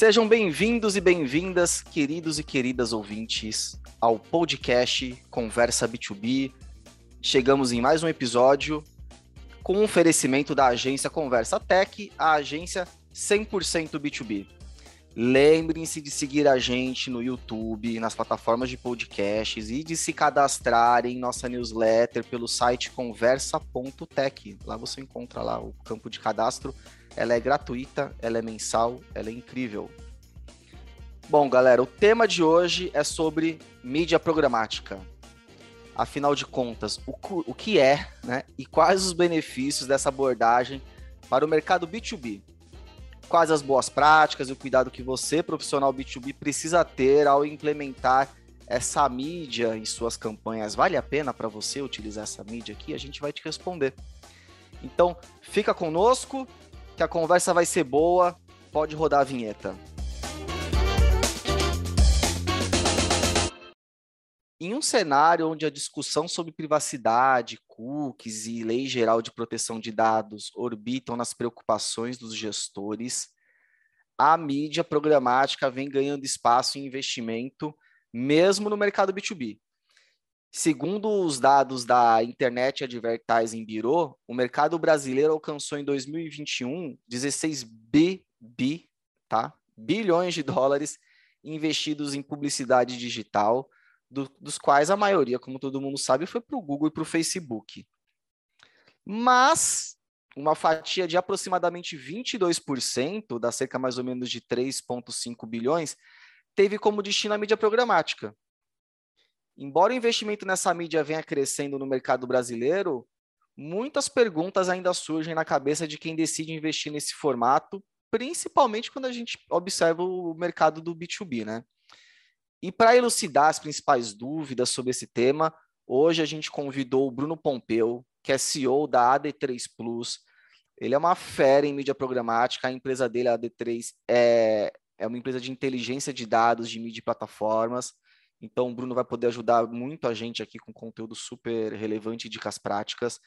Sejam bem-vindos e bem-vindas, queridos e queridas ouvintes, ao podcast Conversa B2B. Chegamos em mais um episódio com um oferecimento da agência Conversa Tech, a agência 100% B2B. Lembrem-se de seguir a gente no YouTube, nas plataformas de podcasts e de se cadastrar em nossa newsletter pelo site conversa.tech. Lá você encontra lá o campo de cadastro. Ela é gratuita, ela é mensal, ela é incrível. Bom, galera, o tema de hoje é sobre mídia programática. Afinal de contas, o, que é né, e quais os benefícios dessa abordagem para o mercado B2B? Quais as boas práticas e o cuidado que você, profissional B2B, precisa ter ao implementar essa mídia em suas campanhas. Vale a pena para você utilizar essa mídia aqui? A gente vai te responder. Então, fica conosco, que a conversa vai ser boa. Pode rodar a vinheta. Em um cenário onde a discussão sobre privacidade, cookies e lei geral de proteção de dados orbitam nas preocupações dos gestores, a mídia programática vem ganhando espaço em investimento, mesmo no mercado B2B. Segundo os dados da Internet Advertising Bureau, o mercado brasileiro alcançou em 2021 16 bi, bi tá? bilhões de dólares investidos em publicidade digital, do, dos quais a maioria, como todo mundo sabe, foi para o Google e para o Facebook. Mas uma fatia de aproximadamente 22%, da cerca mais ou menos de 3,5 bilhões, teve como destino a mídia programática. Embora o investimento nessa mídia venha crescendo no mercado brasileiro, muitas perguntas ainda surgem na cabeça de quem decide investir nesse formato, principalmente quando a gente observa o mercado do B2B, né? E para elucidar as principais dúvidas sobre esse tema, hoje a gente convidou o Bruno Pompeu, que é CEO da AD3 Plus. Ele é uma fera em mídia programática, a empresa dele, a AD3, é, é uma empresa de inteligência de dados, de mídia e plataformas. Então, o Bruno vai poder ajudar muito a gente aqui com conteúdo super relevante e dicas práticas.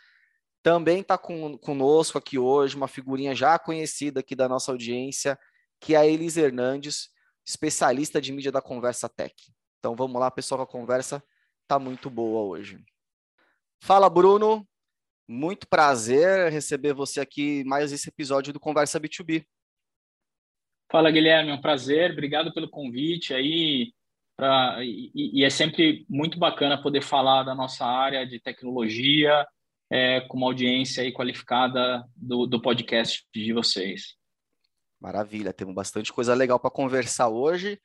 Também está conosco aqui hoje uma figurinha já conhecida aqui da nossa audiência, que é a Elis Hernandes, especialista de mídia da Conversa Tech. Então vamos lá, pessoal, a conversa tá muito boa hoje. Fala, Bruno. Muito prazer receber você aqui mais esse episódio do Conversa B2B. Fala, Guilherme, é um prazer. Obrigado pelo convite aí. Pra, e, e, é sempre muito bacana poder falar da nossa área de tecnologia é, com uma audiência aí qualificada do, do podcast de vocês. Maravilha, temos bastante coisa legal para conversar hoje.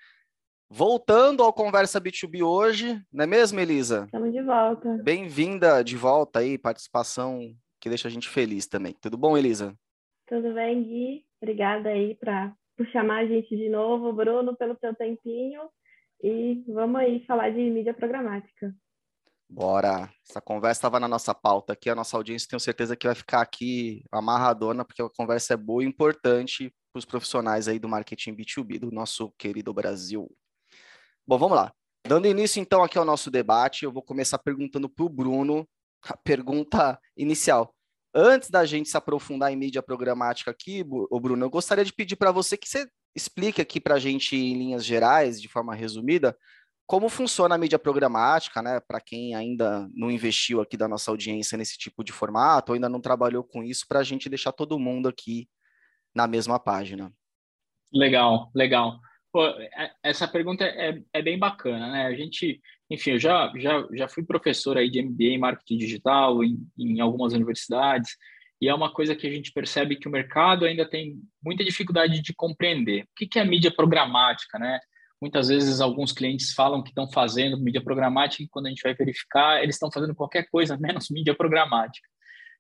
Voltando ao Conversa B2B hoje, não é mesmo, Elisa? Estamos de volta. Bem-vinda de volta aí, participação que deixa a gente feliz também. Tudo bom, Elisa? Tudo bem, Gui. Obrigada aí pra, por chamar a gente de novo, Bruno, pelo seu tempinho. E vamos aí falar de mídia programática. Bora! Essa conversa estava na nossa pauta aqui, a nossa audiência tenho certeza que vai ficar aqui amarradona, porque a conversa é boa e importante para os profissionais aí do marketing B2B do nosso querido Brasil. Bom, vamos lá. Dando início então aqui ao nosso debate, eu vou começar perguntando para o Bruno a pergunta inicial. Antes da gente se aprofundar em mídia programática aqui, Bruno, eu gostaria de pedir para você que você explique aqui para a gente em linhas gerais, de forma resumida, como funciona a mídia programática, né? Para quem ainda não investiu aqui da nossa audiência nesse tipo de formato, ou ainda não trabalhou com isso, para a gente deixar todo mundo aqui na mesma página. Legal, legal. Pô, é, essa pergunta é, é bem bacana, né? A gente, enfim, eu já, já, já fui professor aí de MBA em marketing digital em, em algumas universidades, e é uma coisa que a gente percebe que o mercado ainda tem muita dificuldade de compreender. O que, que é mídia programática, né? Muitas vezes alguns clientes falam que estão fazendo mídia programática e quando a gente vai verificar, eles estão fazendo qualquer coisa menos mídia programática.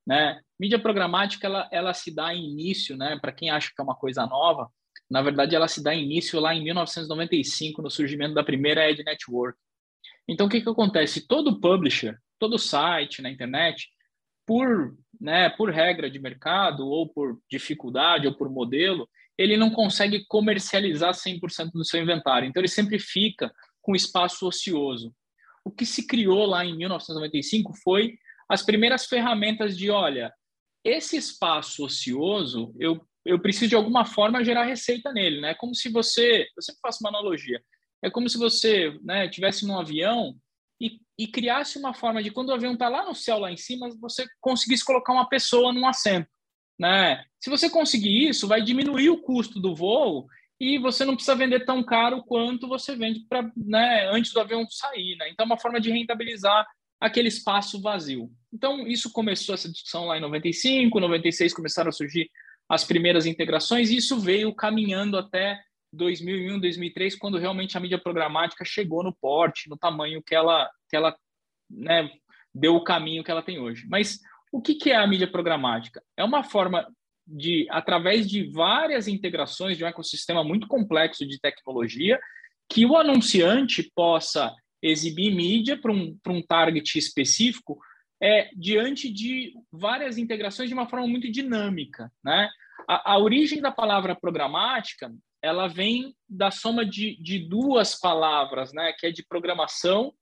Né? Mídia programática ela, ela se dá início, né? Para quem acha que é uma coisa nova, na verdade ela se dá início lá em 1995 no surgimento da primeira ad network. Então o que que acontece? Todo publisher, todo site na internet, por né, por regra de mercado ou por dificuldade ou por modelo, ele não consegue comercializar 100% do seu inventário. Então ele sempre fica com espaço ocioso. O que se criou lá em 1995 foi as primeiras ferramentas de, olha, esse espaço ocioso, eu, eu preciso de alguma forma gerar receita nele, né? Como se você, eu sempre faço uma analogia, é como se você, né, tivesse num avião e, e criasse uma forma de quando o avião está lá no céu, lá em cima, você conseguisse colocar uma pessoa num assento, né? Se você conseguir isso, vai diminuir o custo do voo e você não precisa vender tão caro quanto você vende para, né, antes do avião sair, né? Então, é uma forma de rentabilizar aquele espaço vazio. Então, isso começou essa discussão lá em 95, 96 começaram a surgir as primeiras integrações, e isso veio caminhando até 2001, 2003, quando realmente a mídia programática chegou no porte, no tamanho que ela, que ela né, deu o caminho que ela tem hoje. Mas o que, que é a mídia programática? É uma forma de, através de várias integrações de um ecossistema muito complexo de tecnologia, que o anunciante possa exibir mídia para um, um target específico é, diante de várias integrações de uma forma muito dinâmica. Né? A, a origem da palavra programática ela vem da soma de, de duas palavras, né? que é de programação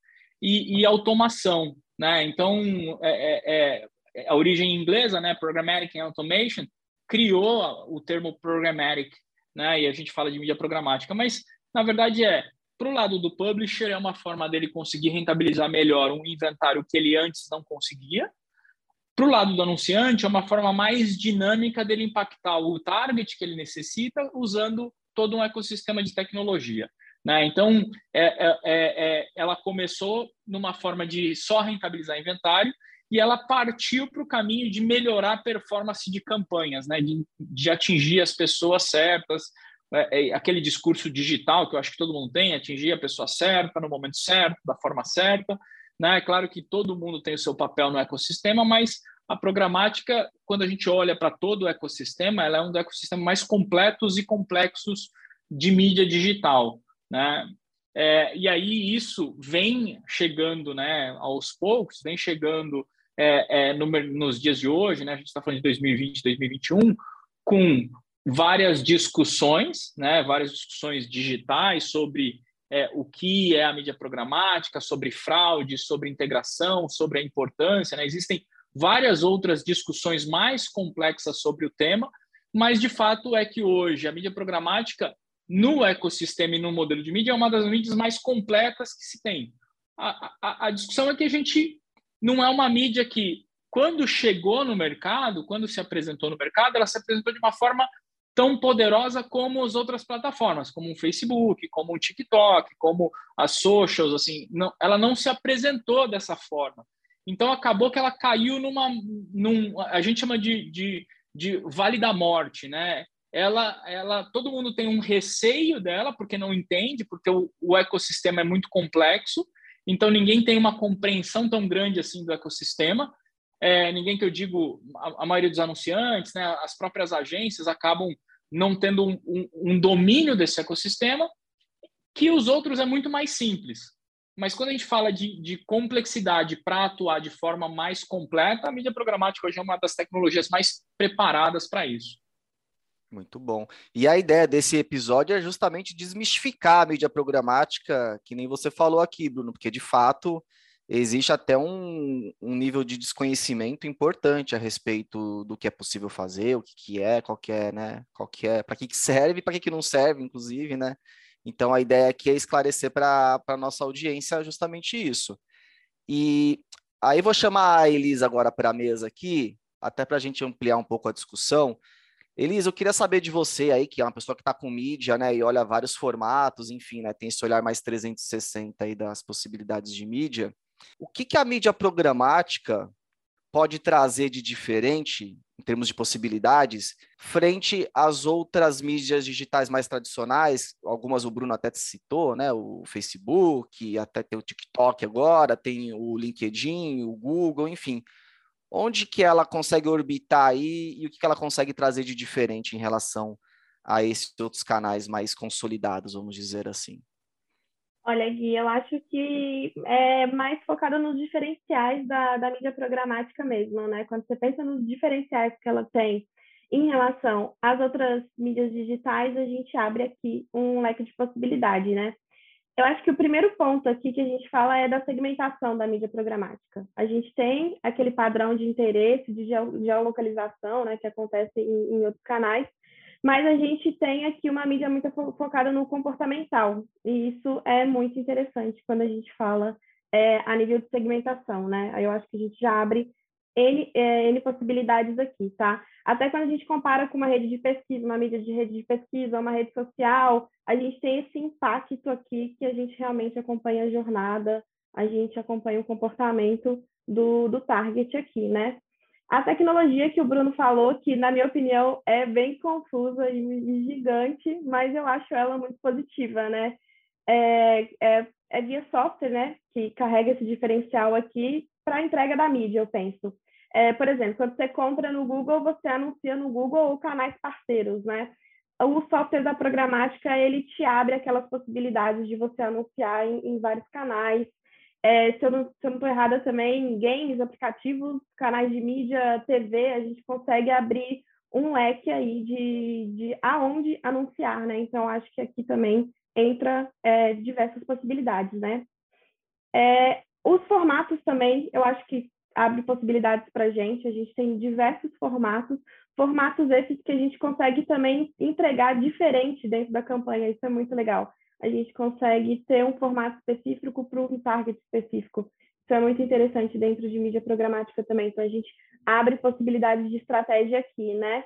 e, e automação. Né? Então, é, é, é, a origem inglesa, né? Programmatic and Automation, criou o termo programmatic, né? e a gente fala de mídia programática, mas, na verdade, é para o lado do publisher, é uma forma dele conseguir rentabilizar melhor um inventário que ele antes não conseguia. Para o lado do anunciante, é uma forma mais dinâmica dele impactar o target que ele necessita usando todo um ecossistema de tecnologia. Né? Então, é, é, é, é ela começou numa forma de só rentabilizar inventário e ela partiu para o caminho de melhorar a performance de campanhas, né? de, de atingir as pessoas certas, é, é, aquele discurso digital que eu acho que todo mundo tem, atingir a pessoa certa, no momento certo, da forma certa. Né? É claro que todo mundo tem o seu papel no ecossistema, mas a programática, quando a gente olha para todo o ecossistema, ela é um dos ecossistemas mais completos e complexos de mídia digital. Né? É, e aí isso vem chegando né, aos poucos, vem chegando é, é, no, nos dias de hoje, né, a gente está falando de 2020, 2021, com várias discussões, né, várias discussões digitais sobre é, o que é a mídia programática, sobre fraude, sobre integração, sobre a importância. Né? Existem várias outras discussões mais complexas sobre o tema, mas de fato é que hoje a mídia programática no ecossistema e no modelo de mídia é uma das mídias mais completas que se tem. A, a, a discussão é que a gente não é uma mídia que, quando chegou no mercado, quando se apresentou no mercado, ela se apresentou de uma forma tão poderosa como as outras plataformas, como o Facebook, como o TikTok, como as socials, assim, não, ela não se apresentou dessa forma. Então acabou que ela caiu numa, num, a gente chama de, de, de vale da morte, né? Ela, ela, todo mundo tem um receio dela porque não entende, porque o, o ecossistema é muito complexo. Então ninguém tem uma compreensão tão grande assim do ecossistema é, ninguém que eu digo, a, a, maioria dos anunciantes, né, as próprias agências acabam não tendo um, um, um, domínio desse ecossistema, que os outros é muito mais simples. Mas quando a gente fala de, de complexidade para atuar de forma mais completa, a mídia programática hoje é uma das tecnologias mais preparadas para isso. Muito bom. E a ideia desse episódio é justamente desmistificar a mídia programática, que nem você falou aqui, Bruno, porque de fato existe até um, um, nível de desconhecimento importante a respeito do que é possível fazer, o que, que é, qual que é, né? Qual que é, para que, que serve, para que, que não serve, inclusive, né? Então a ideia aqui é esclarecer para a nossa audiência justamente isso. E aí vou chamar a Elisa agora para a mesa aqui, até para a gente ampliar um pouco a discussão. Elisa, eu queria saber de você aí, que é uma pessoa que está com mídia, né, e olha vários formatos, enfim, né, tem esse olhar mais 360 aí das possibilidades de mídia. O que, que a mídia programática pode trazer de diferente, em termos de possibilidades, frente às outras mídias digitais mais tradicionais? Algumas o Bruno até citou, né? O Facebook, até tem o TikTok agora, tem o LinkedIn, o Google, enfim. Onde que ela consegue orbitar aí e o que, que ela consegue trazer de diferente em relação a esses outros canais mais consolidados, vamos dizer assim? Olha, Gui, eu acho que é mais focado nos diferenciais da, da mídia programática mesmo, né? Quando você pensa nos diferenciais que ela tem em relação às outras mídias digitais, a gente abre aqui um leque de possibilidade, né? Eu acho que o primeiro ponto aqui que a gente fala é da segmentação da mídia programática. A gente tem aquele padrão de interesse, de geolocalização, né, que acontece em, em outros canais, mas a gente tem aqui uma mídia muito focada no comportamental, e isso é muito interessante quando a gente fala é, a nível de segmentação, né? Aí eu acho que a gente já abre N, é, N possibilidades aqui, tá? Até quando a gente compara com uma rede de pesquisa, uma mídia de rede de pesquisa, uma rede social, a gente tem esse impacto aqui que a gente realmente acompanha a jornada, a gente acompanha o comportamento do, do target aqui, né? A tecnologia que o Bruno falou, que na minha opinião é bem confusa e gigante, mas eu acho ela muito positiva, né? É, é, é via software, né, que carrega esse diferencial aqui para a entrega da mídia, eu penso. É, por exemplo, quando você compra no Google, você anuncia no Google ou canais parceiros, né? O software da programática, ele te abre aquelas possibilidades de você anunciar em, em vários canais. É, se eu não estou errada também, games, aplicativos, canais de mídia, TV, a gente consegue abrir um leque aí de, de aonde anunciar, né? Então, acho que aqui também entra é, diversas possibilidades, né? É, os formatos também, eu acho que abre possibilidades para a gente. A gente tem diversos formatos, formatos esses que a gente consegue também entregar diferente dentro da campanha. Isso é muito legal. A gente consegue ter um formato específico para um target específico. Isso é muito interessante dentro de mídia programática também. Então, a gente abre possibilidades de estratégia aqui, né?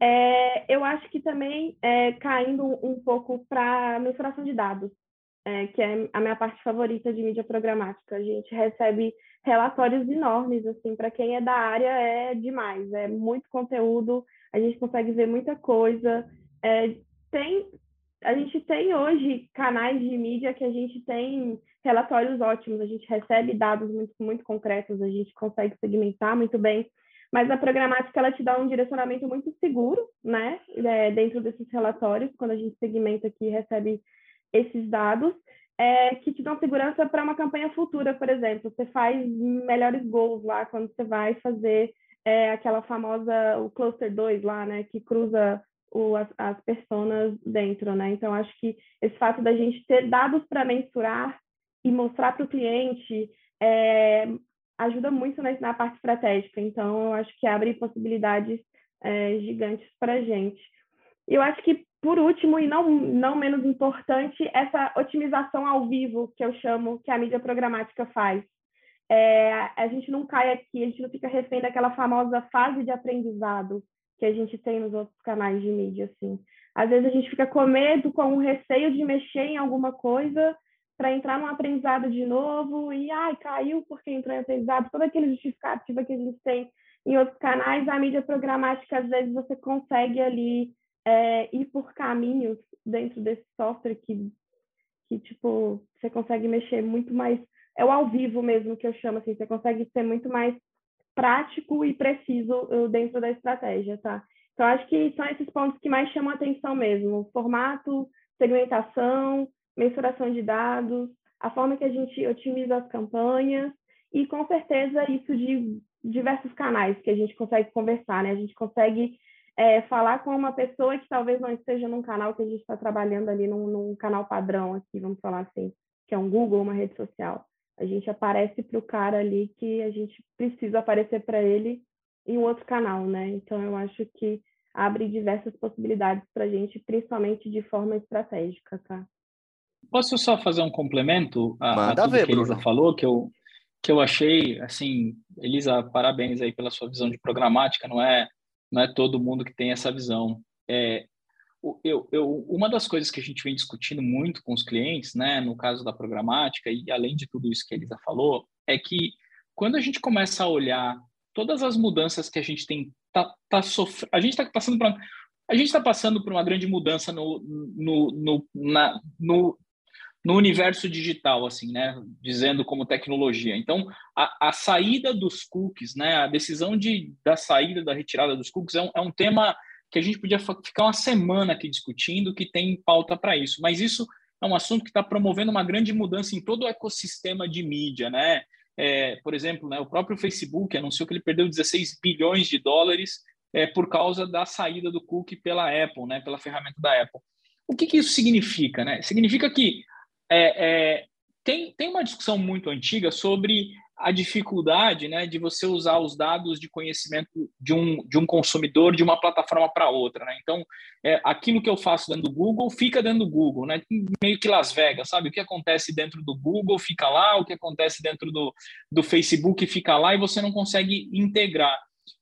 É, eu acho que também é, caindo um pouco para mensuração de dados, é, que é a minha parte favorita de mídia programática. A gente recebe relatórios enormes, assim, para quem é da área é demais, é muito conteúdo, a gente consegue ver muita coisa. É, tem, a gente tem hoje canais de mídia que a gente tem relatórios ótimos, a gente recebe dados muito, muito concretos, a gente consegue segmentar muito bem, mas a programática ela te dá um direcionamento muito seguro, né, é, dentro desses relatórios, quando a gente segmenta aqui e recebe esses dados é, que te dão segurança para uma campanha futura, por exemplo. Você faz melhores gols lá quando você vai fazer é, aquela famosa, o cluster 2 lá, né, que cruza o, as, as personas dentro, né? Então, acho que esse fato da gente ter dados para mensurar e mostrar para o cliente é, ajuda muito na, na, parte estratégica. Então, eu acho que abre possibilidades é, gigantes para a gente. Eu acho que por último, e não, não menos importante, essa otimização ao vivo, que eu chamo, que a mídia programática faz. É, a gente não cai aqui, a gente não fica refém daquela famosa fase de aprendizado que a gente tem nos outros canais de mídia, assim. Às vezes a gente fica com medo, com o receio de mexer em alguma coisa para entrar num aprendizado de novo e, ai, caiu porque entrou em aprendizado. Todo aquele justificativo que a gente tem em outros canais, a mídia programática, às vezes você consegue ali é, ir por caminhos dentro desse software que, que, tipo, você consegue mexer muito mais. É o ao vivo mesmo que eu chamo, assim, você consegue ser muito mais prático e preciso uh, dentro da estratégia, tá? Então, acho que são esses pontos que mais chamam a atenção mesmo: formato, segmentação, mensuração de dados, a forma que a gente otimiza as campanhas e, com certeza, isso de diversos canais que a gente consegue conversar, né? A gente consegue é, falar com uma pessoa que talvez não esteja num canal que a gente está trabalhando ali, num, num, canal padrão aqui, vamos falar assim, que é um Google, uma rede social. A gente aparece para o cara ali que a gente precisa aparecer para ele em um outro canal, né? Então, eu acho que abre diversas possibilidades para a gente, principalmente de forma estratégica, tá? Posso só fazer um complemento a, a tudo ver, que a Elisa Bruno. falou, que eu, que eu achei, assim, Elisa, parabéns aí pela sua visão de programática, não é não é todo mundo que tem essa visão. É, eu, eu, uma das coisas que a gente vem discutindo muito com os clientes, né, no caso da programática, e além de tudo isso que a Elisa falou, é que quando a gente começa a olhar todas as mudanças que a gente tem, tá, tá sofrendo, a gente está passando por a gente está passando por uma grande mudança no, no, no, na, no, no universo digital, assim, né? Dizendo como tecnologia. Então, a, a, saída dos cookies, né? A decisão de, da saída, da retirada dos cookies é um, é um tema que a gente podia ficar uma semana aqui discutindo, que tem pauta para isso. Mas isso é um assunto que está promovendo uma grande mudança em todo o ecossistema de mídia, né? É, por exemplo, né, o próprio Facebook anunciou que ele perdeu 16 bilhões de dólares é, por causa da saída do cookie pela Apple, né, pela ferramenta da Apple. O que, que isso significa? Né? Significa que é, é, tem, tem uma discussão muito antiga sobre a dificuldade né, de você usar os dados de conhecimento de um, de um consumidor de uma plataforma para outra. Né? Então, é, aquilo que eu faço dentro do Google fica dentro do Google, né? meio que Las Vegas, sabe? O que acontece dentro do Google fica lá, o que acontece dentro do, do Facebook fica lá e você não consegue integrar.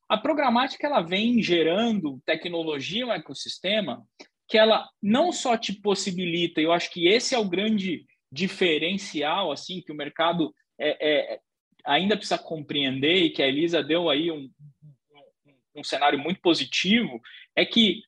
A programática ela vem gerando tecnologia, um ecossistema que ela não só te possibilita, eu acho que esse é o grande diferencial assim que o mercado é, é, ainda precisa compreender e que a Elisa deu aí um, um, um cenário muito positivo, é que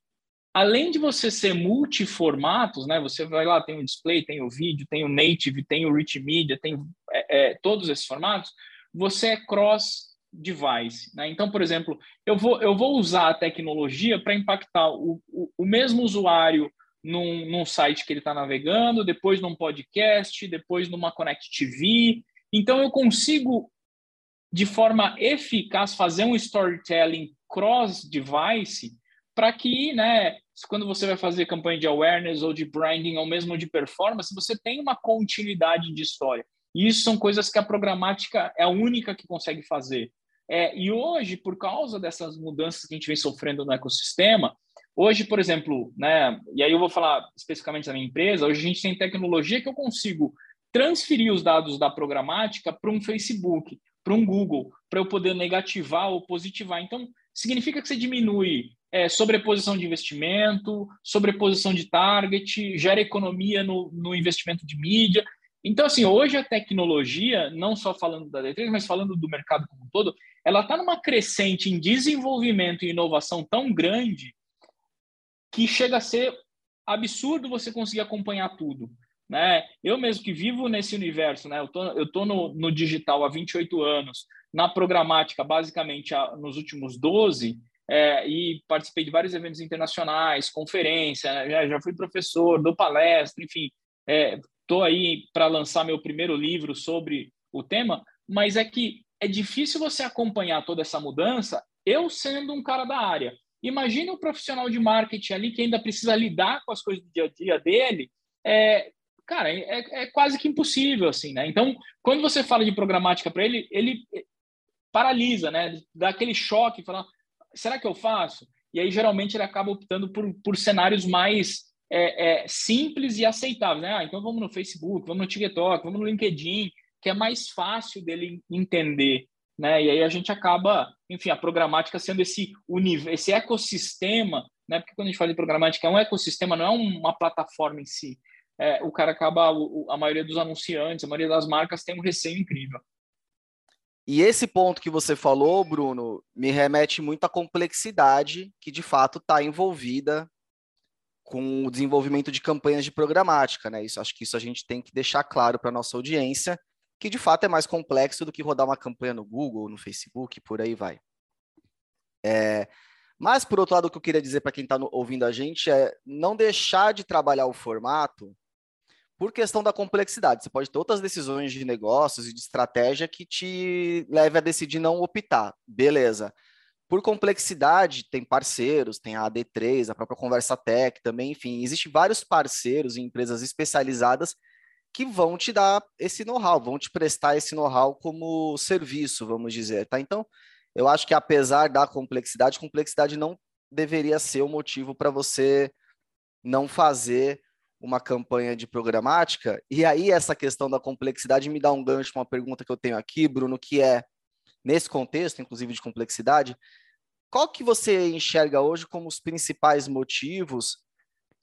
além de você ser multiformatos, né, você vai lá, tem o display, tem o vídeo, tem o native, tem o rich media, tem é, é, todos esses formatos, você é cross device. Né? Então, por exemplo, eu vou, eu vou usar a tecnologia para impactar o, o, o, mesmo usuário num, num site que ele está navegando, depois num podcast, depois numa Connect TV, então, eu consigo, de forma eficaz, fazer um storytelling cross-device para que, né, quando você vai fazer campanha de awareness ou de branding ou mesmo de performance, você tenha uma continuidade de história. E isso são coisas que a programática é a única que consegue fazer. É, e hoje, por causa dessas mudanças que a gente vem sofrendo no ecossistema, hoje, por exemplo, né, e aí eu vou falar especificamente da minha empresa, hoje a gente tem tecnologia que eu consigo transferir os dados da programática para um Facebook, para um Google, para eu poder negativar ou positivar. Então, significa que você diminui é, sobreposição de investimento, sobreposição de target, gera economia no, no investimento de mídia. Então, assim, hoje a tecnologia, não só falando da D3, mas falando do mercado como um todo, ela está numa crescente em desenvolvimento e inovação tão grande que chega a ser absurdo você conseguir acompanhar tudo. Né? Eu mesmo que vivo nesse universo, né? eu tô, eu tô no, no digital há 28 anos, na programática basicamente há, nos últimos 12, é, e participei de vários eventos internacionais, conferência, né? já, já fui professor, dou palestra, enfim, estou é, aí para lançar meu primeiro livro sobre o tema, mas é que é difícil você acompanhar toda essa mudança, eu sendo um cara da área. Imagine um profissional de marketing ali que ainda precisa lidar com as coisas do dia a dia dele, é, cara, é, é quase que impossível, assim, né? Então, quando você fala de programática para ele, ele paralisa, né? Dá aquele choque, fala, será que eu faço? E aí, geralmente, ele acaba optando por, por cenários mais é, é, simples e aceitáveis, né? Ah, então vamos no Facebook, vamos no TikTok, vamos no LinkedIn, que é mais fácil dele entender, né? E aí a gente acaba, enfim, a programática sendo esse, esse ecossistema, né? Porque quando a gente fala de programática, é um ecossistema, não é uma plataforma em si é, o cara acaba, a maioria dos anunciantes, a maioria das marcas tem um receio incrível. E esse ponto que você falou, Bruno, me remete muito à complexidade que de fato está envolvida com o desenvolvimento de campanhas de programática, né? Isso acho que isso a gente tem que deixar claro para nossa audiência, que de fato é mais complexo do que rodar uma campanha no Google, no Facebook, por aí vai. É, mas por outro lado, o que eu queria dizer para quem está ouvindo a gente é não deixar de trabalhar o formato por questão da complexidade. Você pode ter outras decisões de negócios e de estratégia que te leve a decidir não optar. Beleza. Por complexidade, tem parceiros, tem a AD3, a própria Conversa Tech também, enfim, existem vários parceiros e empresas especializadas que vão te dar esse know-how, vão te prestar esse know-how como serviço, vamos dizer, tá? Então, eu acho que apesar da complexidade, complexidade não deveria ser o motivo para você não fazer uma campanha de programática. E aí, essa questão da complexidade me dá um gancho uma pergunta que eu tenho aqui, Bruno, que é, nesse contexto, inclusive de complexidade, qual que você enxerga hoje como os principais motivos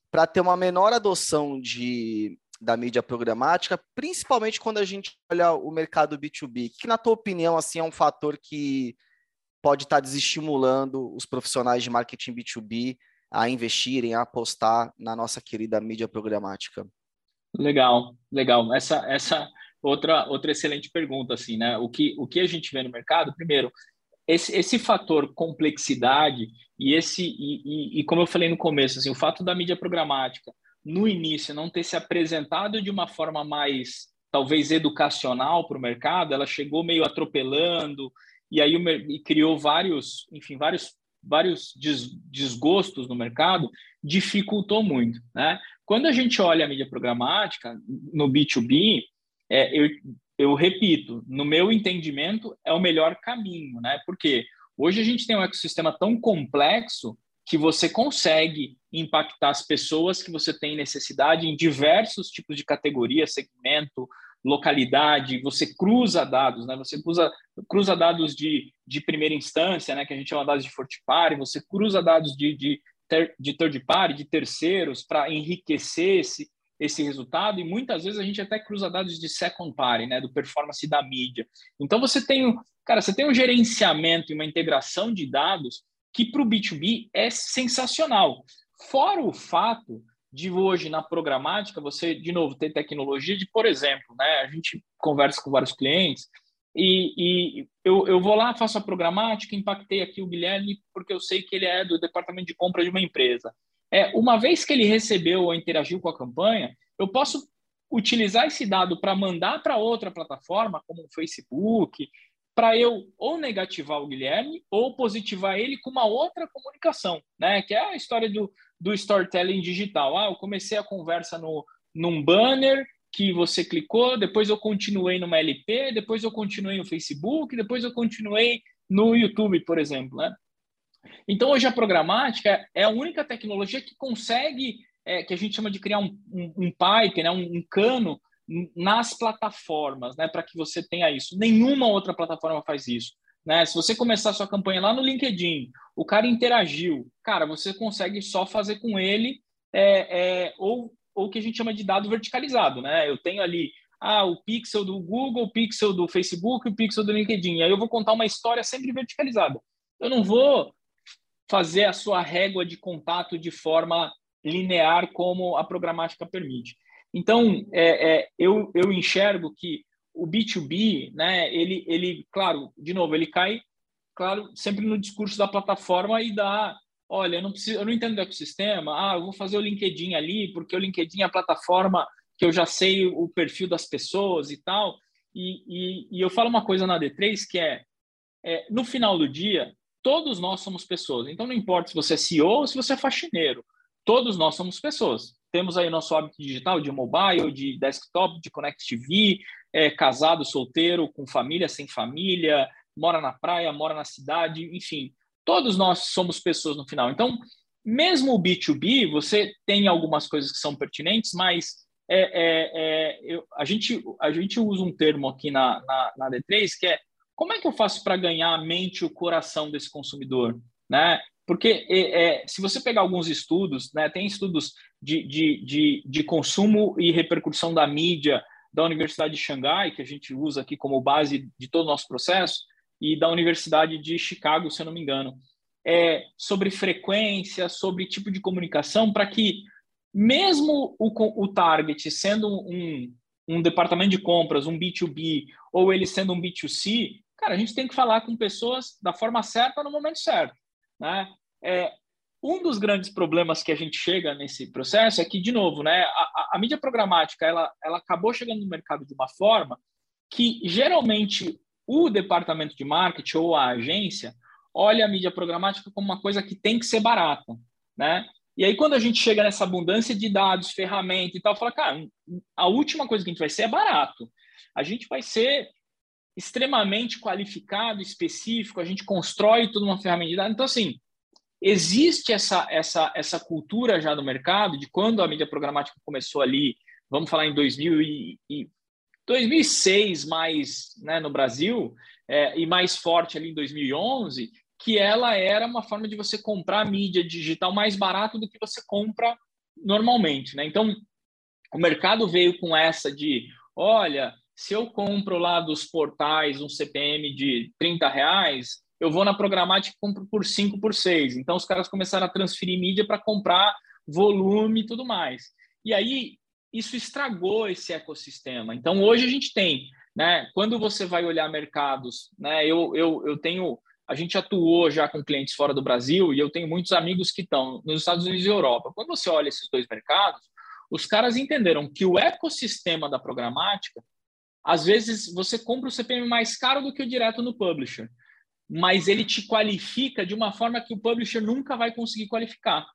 para ter uma menor adoção de, da mídia programática, principalmente quando a gente olha o mercado B2B, que na tua opinião assim é um fator que pode estar desestimulando os profissionais de marketing B2B a investirem, a apostar na nossa querida mídia programática? Legal, legal. Essa, essa outra, outra excelente pergunta, assim, né? O que, o que a gente vê no mercado, primeiro, esse, esse fator complexidade e esse e, e, e, como eu falei no começo, assim, o fato da mídia programática no início não ter se apresentado de uma forma mais talvez educacional para o mercado, ela chegou meio atropelando e aí e criou vários, enfim, vários vários desgostos no mercado, dificultou muito. Né? Quando a gente olha a mídia programática no B2B, é, eu, eu repito, no meu entendimento, é o melhor caminho, né? Porque hoje a gente tem um ecossistema tão complexo que você consegue impactar as pessoas que você tem necessidade em diversos tipos de categoria, segmento, localidade, você cruza dados, né? Você cruza, cruza dados de, de primeira instância, né? Que a gente chama dados de forte party, você cruza dados de, de, ter, de third party, de terceiros, para enriquecer esse, esse resultado, e muitas vezes a gente até cruza dados de second party, né? Do performance da mídia. Então você tem, cara, você tem um gerenciamento e uma integração de dados que para o B2B é sensacional. Fora o fato de hoje na programática você de novo ter tecnologia de por exemplo né a gente conversa com vários clientes e, e eu, eu vou lá faço a programática impactei aqui o Guilherme porque eu sei que ele é do departamento de compra de uma empresa é uma vez que ele recebeu ou interagiu com a campanha eu posso utilizar esse dado para mandar para outra plataforma como o Facebook para eu ou negativar o Guilherme ou positivar ele com uma outra comunicação, né? Que é a história do, do storytelling digital. Ah, eu comecei a conversa no, num banner que você clicou, depois eu continuei numa LP, depois eu continuei no Facebook, depois eu continuei no YouTube, por exemplo, né? Então, hoje a programática é a única tecnologia que consegue, é, que a gente chama de criar um, um, um pipe, né, um, um cano nas plataformas, né, para que você tenha isso. Nenhuma outra plataforma faz isso. Né? Se você começar sua campanha lá no LinkedIn, o cara interagiu, cara, você consegue só fazer com ele é, é, ou o que a gente chama de dado verticalizado, né? Eu tenho ali ah, o pixel do Google, o pixel do Facebook, o pixel do LinkedIn. Aí eu vou contar uma história sempre verticalizada. Eu não vou fazer a sua régua de contato de forma linear como a programática permite. Então, é, é, eu, eu enxergo que o B2B, né, ele, ele, claro, de novo, ele cai, claro, sempre no discurso da plataforma e da, olha, eu não, preciso, eu não entendo do ecossistema, ah, eu vou fazer o LinkedIn ali, porque o LinkedIn é a plataforma que eu já sei o perfil das pessoas e tal, e, e, e eu falo uma coisa na D3 que é, é, no final do dia, todos nós somos pessoas, então não importa se você é CEO ou se você é faxineiro, todos nós somos pessoas. Temos aí nosso hábito digital de mobile, de desktop, de Connect TV, é, casado, solteiro, com família, sem família, mora na praia, mora na cidade, enfim. Todos nós somos pessoas no final. Então, mesmo o B2B, você tem algumas coisas que são pertinentes, mas é, é, é, eu, a, gente, a gente usa um termo aqui na, na, na D3 que é como é que eu faço para ganhar a mente e o coração desse consumidor? Né? Porque é, é, se você pegar alguns estudos, né, tem estudos de, de, de, de, consumo e repercussão da mídia da Universidade de Xangai, que a gente usa aqui como base de todo o nosso processo, e da Universidade de Chicago, se eu não me engano, é, sobre frequência, sobre tipo de comunicação, para que mesmo o, o target sendo um, um departamento de compras, um B2B, ou ele sendo um B2C, cara, a gente tem que falar com pessoas da forma certa no momento certo. Né? É, um dos grandes problemas que a gente chega nesse processo é que, de novo, né, a, a, mídia programática ela, ela acabou chegando no mercado de uma forma que geralmente o departamento de marketing ou a agência olha a mídia programática como uma coisa que tem que ser barata, né? E aí quando a gente chega nessa abundância de dados, ferramenta e tal, fala, cara, a última coisa que a gente vai ser é barato. A gente vai ser extremamente qualificado, específico, a gente constrói toda uma ferramenta de dados. Então, assim, existe essa, essa, essa cultura já no mercado de quando a mídia programática começou ali, vamos falar em 2000 e, e 2006 mais né, no Brasil, é, e mais forte ali em 2011, que ela era uma forma de você comprar mídia digital mais barato do que você compra normalmente. Né? Então, o mercado veio com essa de, olha, se eu compro lá dos portais um CPM de 30 reais, eu vou na programática e compro por 5, por 6. Então, os caras começaram a transferir mídia para comprar volume e tudo mais. E aí, isso estragou esse ecossistema. Então, hoje a gente tem, né, quando você vai olhar mercados, né, eu, eu, eu tenho, a gente atuou já com clientes fora do Brasil e eu tenho muitos amigos que estão nos Estados Unidos e Europa. Quando você olha esses dois mercados, os caras entenderam que o ecossistema da programática às vezes você compra o CPM mais caro do que o direto no publisher, mas ele te qualifica de uma forma que o publisher nunca vai conseguir qualificar,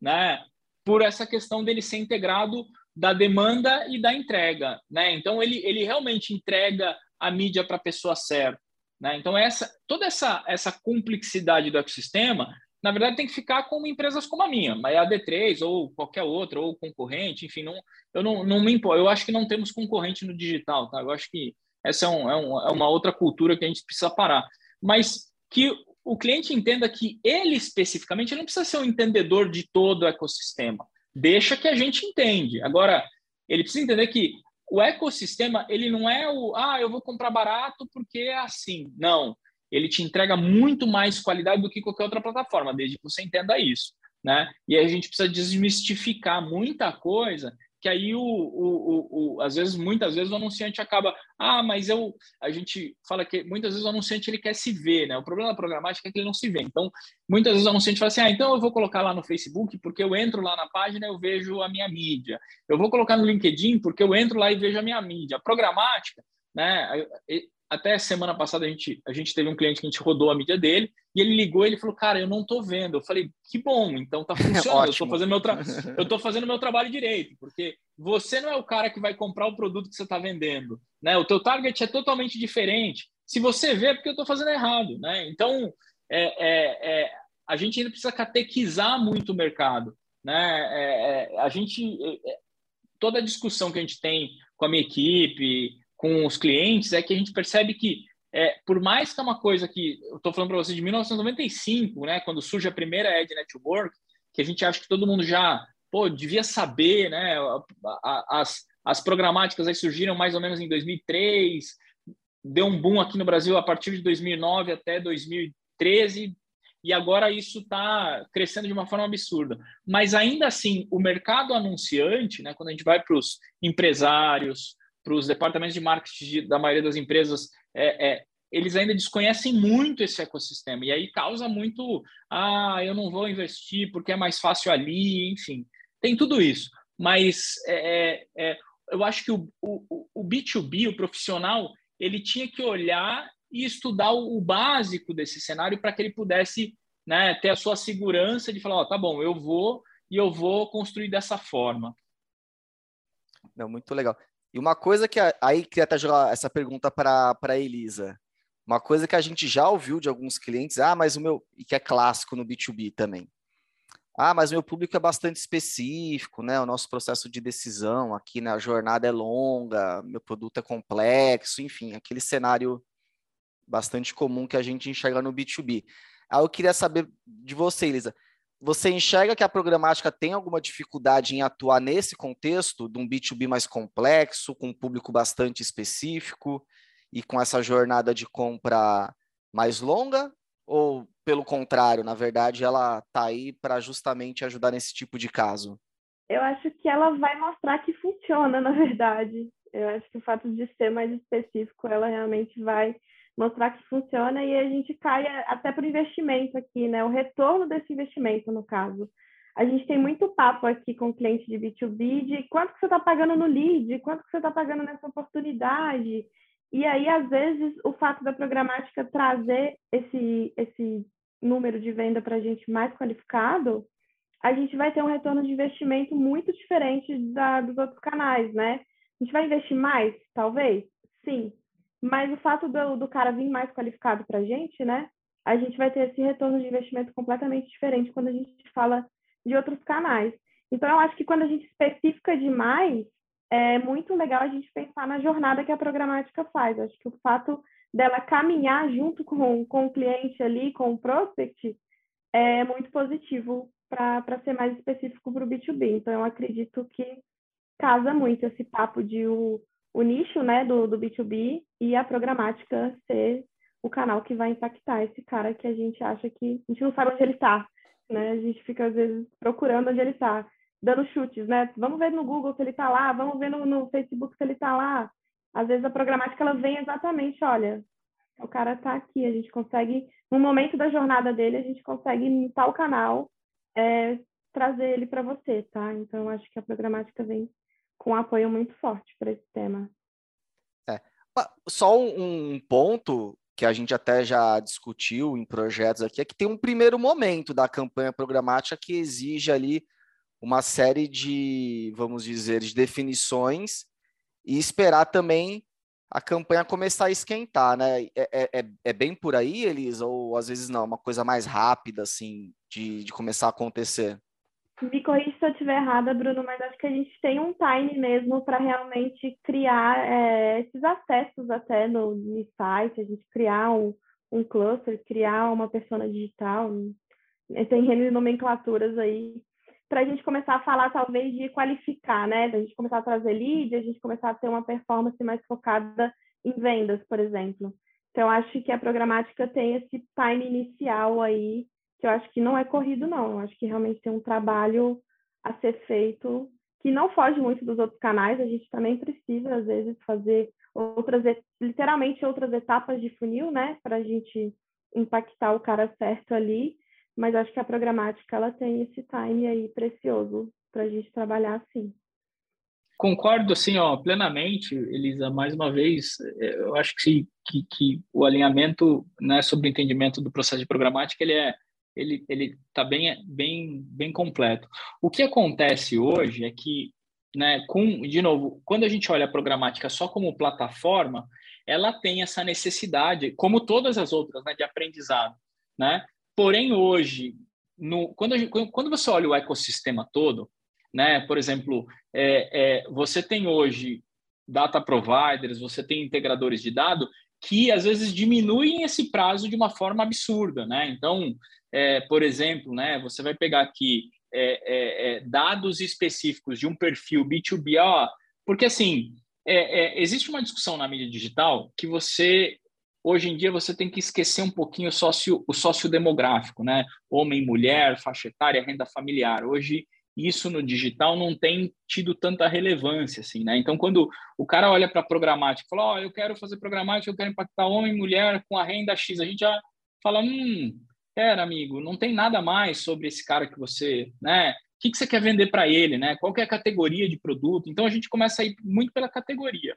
né? Por essa questão dele ser integrado da demanda e da entrega, né? Então ele, ele realmente entrega a mídia para a pessoa certa, né? Então essa toda essa essa complexidade do ecossistema, na verdade tem que ficar com empresas como a minha, a D3 ou qualquer outra ou concorrente, enfim, não eu não, não me importo. Eu acho que não temos concorrente no digital, tá? Eu acho que essa é, um, é, um, é uma outra cultura que a gente precisa parar, mas que o cliente entenda que ele especificamente ele não precisa ser um entendedor de todo o ecossistema deixa que a gente entende. Agora, ele precisa entender que o ecossistema, ele não é o, ah, eu vou comprar barato porque é assim. Não, ele te entrega muito mais qualidade do que qualquer outra plataforma, desde que você entenda isso, né? E a gente precisa desmistificar muita coisa que aí o, o, o, o, às vezes, muitas vezes o anunciante acaba, ah, mas eu, a gente fala que muitas vezes o anunciante ele quer se ver, né? O problema da programática é que ele não se vê. Então, muitas vezes o anunciante fala assim, ah, então eu vou colocar lá no Facebook porque eu entro lá na página eu vejo a minha mídia. Eu vou colocar no LinkedIn porque eu entro lá e vejo a minha mídia. Programática, né? Até semana passada a gente, a gente teve um cliente que a gente rodou a mídia dele e ele ligou e ele falou, cara, eu não tô vendo. Eu falei, que bom, então tá funcionando. eu tô fazendo meu tra... eu tô fazendo meu trabalho direito, porque você não é o cara que vai comprar o produto que você está vendendo, né? O teu target é totalmente diferente. Se você vê, é porque eu estou fazendo errado, né? Então, é, é, é, a gente ainda precisa catequizar muito o mercado, né? É, é, a gente é, toda a discussão que a gente tem com a minha equipe, com os clientes é que a gente percebe que, é, por mais que é uma coisa que eu estou falando para você de 1995, né, quando surge a primeira Ed Network, que a gente acha que todo mundo já pô, devia saber, né, as, as programáticas aí surgiram mais ou menos em 2003, deu um boom aqui no Brasil a partir de 2009 até 2013, e agora isso está crescendo de uma forma absurda. Mas ainda assim, o mercado anunciante, né, quando a gente vai para os empresários, para os departamentos de marketing da maioria das empresas, é, é, eles ainda desconhecem muito esse ecossistema. E aí causa muito, ah, eu não vou investir porque é mais fácil ali, enfim, tem tudo isso. Mas é, é, é eu acho que o, o, o B2B, o profissional, ele tinha que olhar e estudar o, o básico desse cenário para que ele pudesse né, ter a sua segurança de falar, oh, tá bom, eu vou e eu vou construir dessa forma. Não, muito legal. E uma coisa que aí queria até jogar essa pergunta para a Elisa. Uma coisa que a gente já ouviu de alguns clientes, ah, mas o meu, e que é clássico no B2B também. Ah, mas o meu público é bastante específico, né? O nosso processo de decisão aqui, né? A jornada é longa, meu produto é complexo, enfim, aquele cenário bastante comum que a gente enxerga no B2B. Aí eu queria saber de você, Elisa, você enxerga que a programática tem alguma dificuldade em atuar nesse contexto de um B2B mais complexo, com um público bastante específico e com essa jornada de compra mais longa? Ou, pelo contrário, na verdade, ela está aí para justamente ajudar nesse tipo de caso? Eu acho que ela vai mostrar que funciona, na verdade. Eu acho que o fato de ser mais específico, ela realmente vai mostrar que funciona e a gente cai até para o investimento aqui, né? O retorno desse investimento, no caso. A gente tem muito papo aqui com cliente de B2B de quanto que você está pagando no lead, quanto que você está pagando nessa oportunidade. E aí, às vezes, o fato da programática trazer esse, esse número de venda para a gente mais qualificado, a gente vai ter um retorno de investimento muito diferente da, dos outros canais, né? A gente vai investir mais, talvez? Sim. Mas o fato do, do cara vir mais qualificado para a gente, né? A gente vai ter esse retorno de investimento completamente diferente quando a gente fala de outros canais. Então, eu acho que quando a gente especifica demais, é muito legal a gente pensar na jornada que a programática faz. Acho que o fato dela caminhar junto com, com o cliente ali, com o prospect, é muito positivo para ser mais específico para o B2B. Então, eu acredito que casa muito esse papo de o, o nicho né, do, do B2B e a programática ser o canal que vai impactar esse cara que a gente acha que a gente não sabe onde ele está, né? A gente fica às vezes procurando onde ele está, dando chutes, né? Vamos ver no Google se ele está lá, vamos ver no, no, Facebook se ele está lá. Às vezes a programática ela vem exatamente, olha, o cara está aqui, a gente consegue no momento da jornada dele a gente consegue em tal canal é, trazer ele para você, tá? Então acho que a programática vem com um apoio muito forte para esse tema. É. Só um ponto que a gente até já discutiu em projetos aqui é que tem um primeiro momento da campanha programática que exige ali uma série de, vamos dizer, de definições e esperar também a campanha começar a esquentar, né? É, é, é, é bem por aí, Elisa? Ou às vezes não, uma coisa mais rápida, assim, de, de começar a acontecer? Me corrija se eu estiver errada, Bruno, mas acho que a gente tem um time mesmo para realmente criar é, esses acessos até no, no, site, a gente criar um, um cluster, criar uma persona digital, tem N nomenclaturas aí para a gente começar a falar, talvez, de qualificar, né? Da gente começar a trazer lead, a gente começar a ter uma performance mais focada em vendas, por exemplo. Então, acho que a programática tem esse time inicial aí, que eu acho que não é corrido, não. Eu acho que realmente tem um trabalho a ser feito que não foge muito dos outros canais. A gente também precisa, às vezes, fazer outras, literalmente outras etapas de funil, né? Para a gente impactar o cara certo ali mas acho que a programática ela tem esse time aí precioso para a gente trabalhar assim. Concordo, assim, ó, plenamente, Elisa. Mais uma vez, é, eu acho que, que, que o alinhamento, né, sobre o entendimento do processo de programática, ele é, ele, ele está bem, bem, bem completo. O que acontece hoje é que, né, com, de novo, quando a gente olha a programática só como plataforma, ela tem essa necessidade, como todas as outras, né, de aprendizado, né? Porém, hoje, no, quando, gente, quando você olha o ecossistema todo, né, por exemplo, é, é, você tem hoje data providers, você tem integradores de dado que às vezes diminuem esse prazo de uma forma absurda, né? Então, é, por exemplo, né, você vai pegar aqui é, é, é, dados específicos de um perfil B2B, ó, porque assim existe uma discussão na mídia digital que você hoje em dia você tem que esquecer um pouquinho o sócio, o sócio demográfico, né? Homem, mulher, faixa etária, renda familiar. Hoje isso no digital não tem tido tanta relevância assim, né? Então quando o cara olha para programática, fala, ó, oh, eu quero fazer programática, eu quero impactar homem e mulher com a renda X, a gente já fala, hum, pera, amigo, não tem nada mais sobre esse cara que você, né? O que, que você quer vender para ele, né? Qual é a categoria de produto? Então a gente começa a ir muito pela categoria.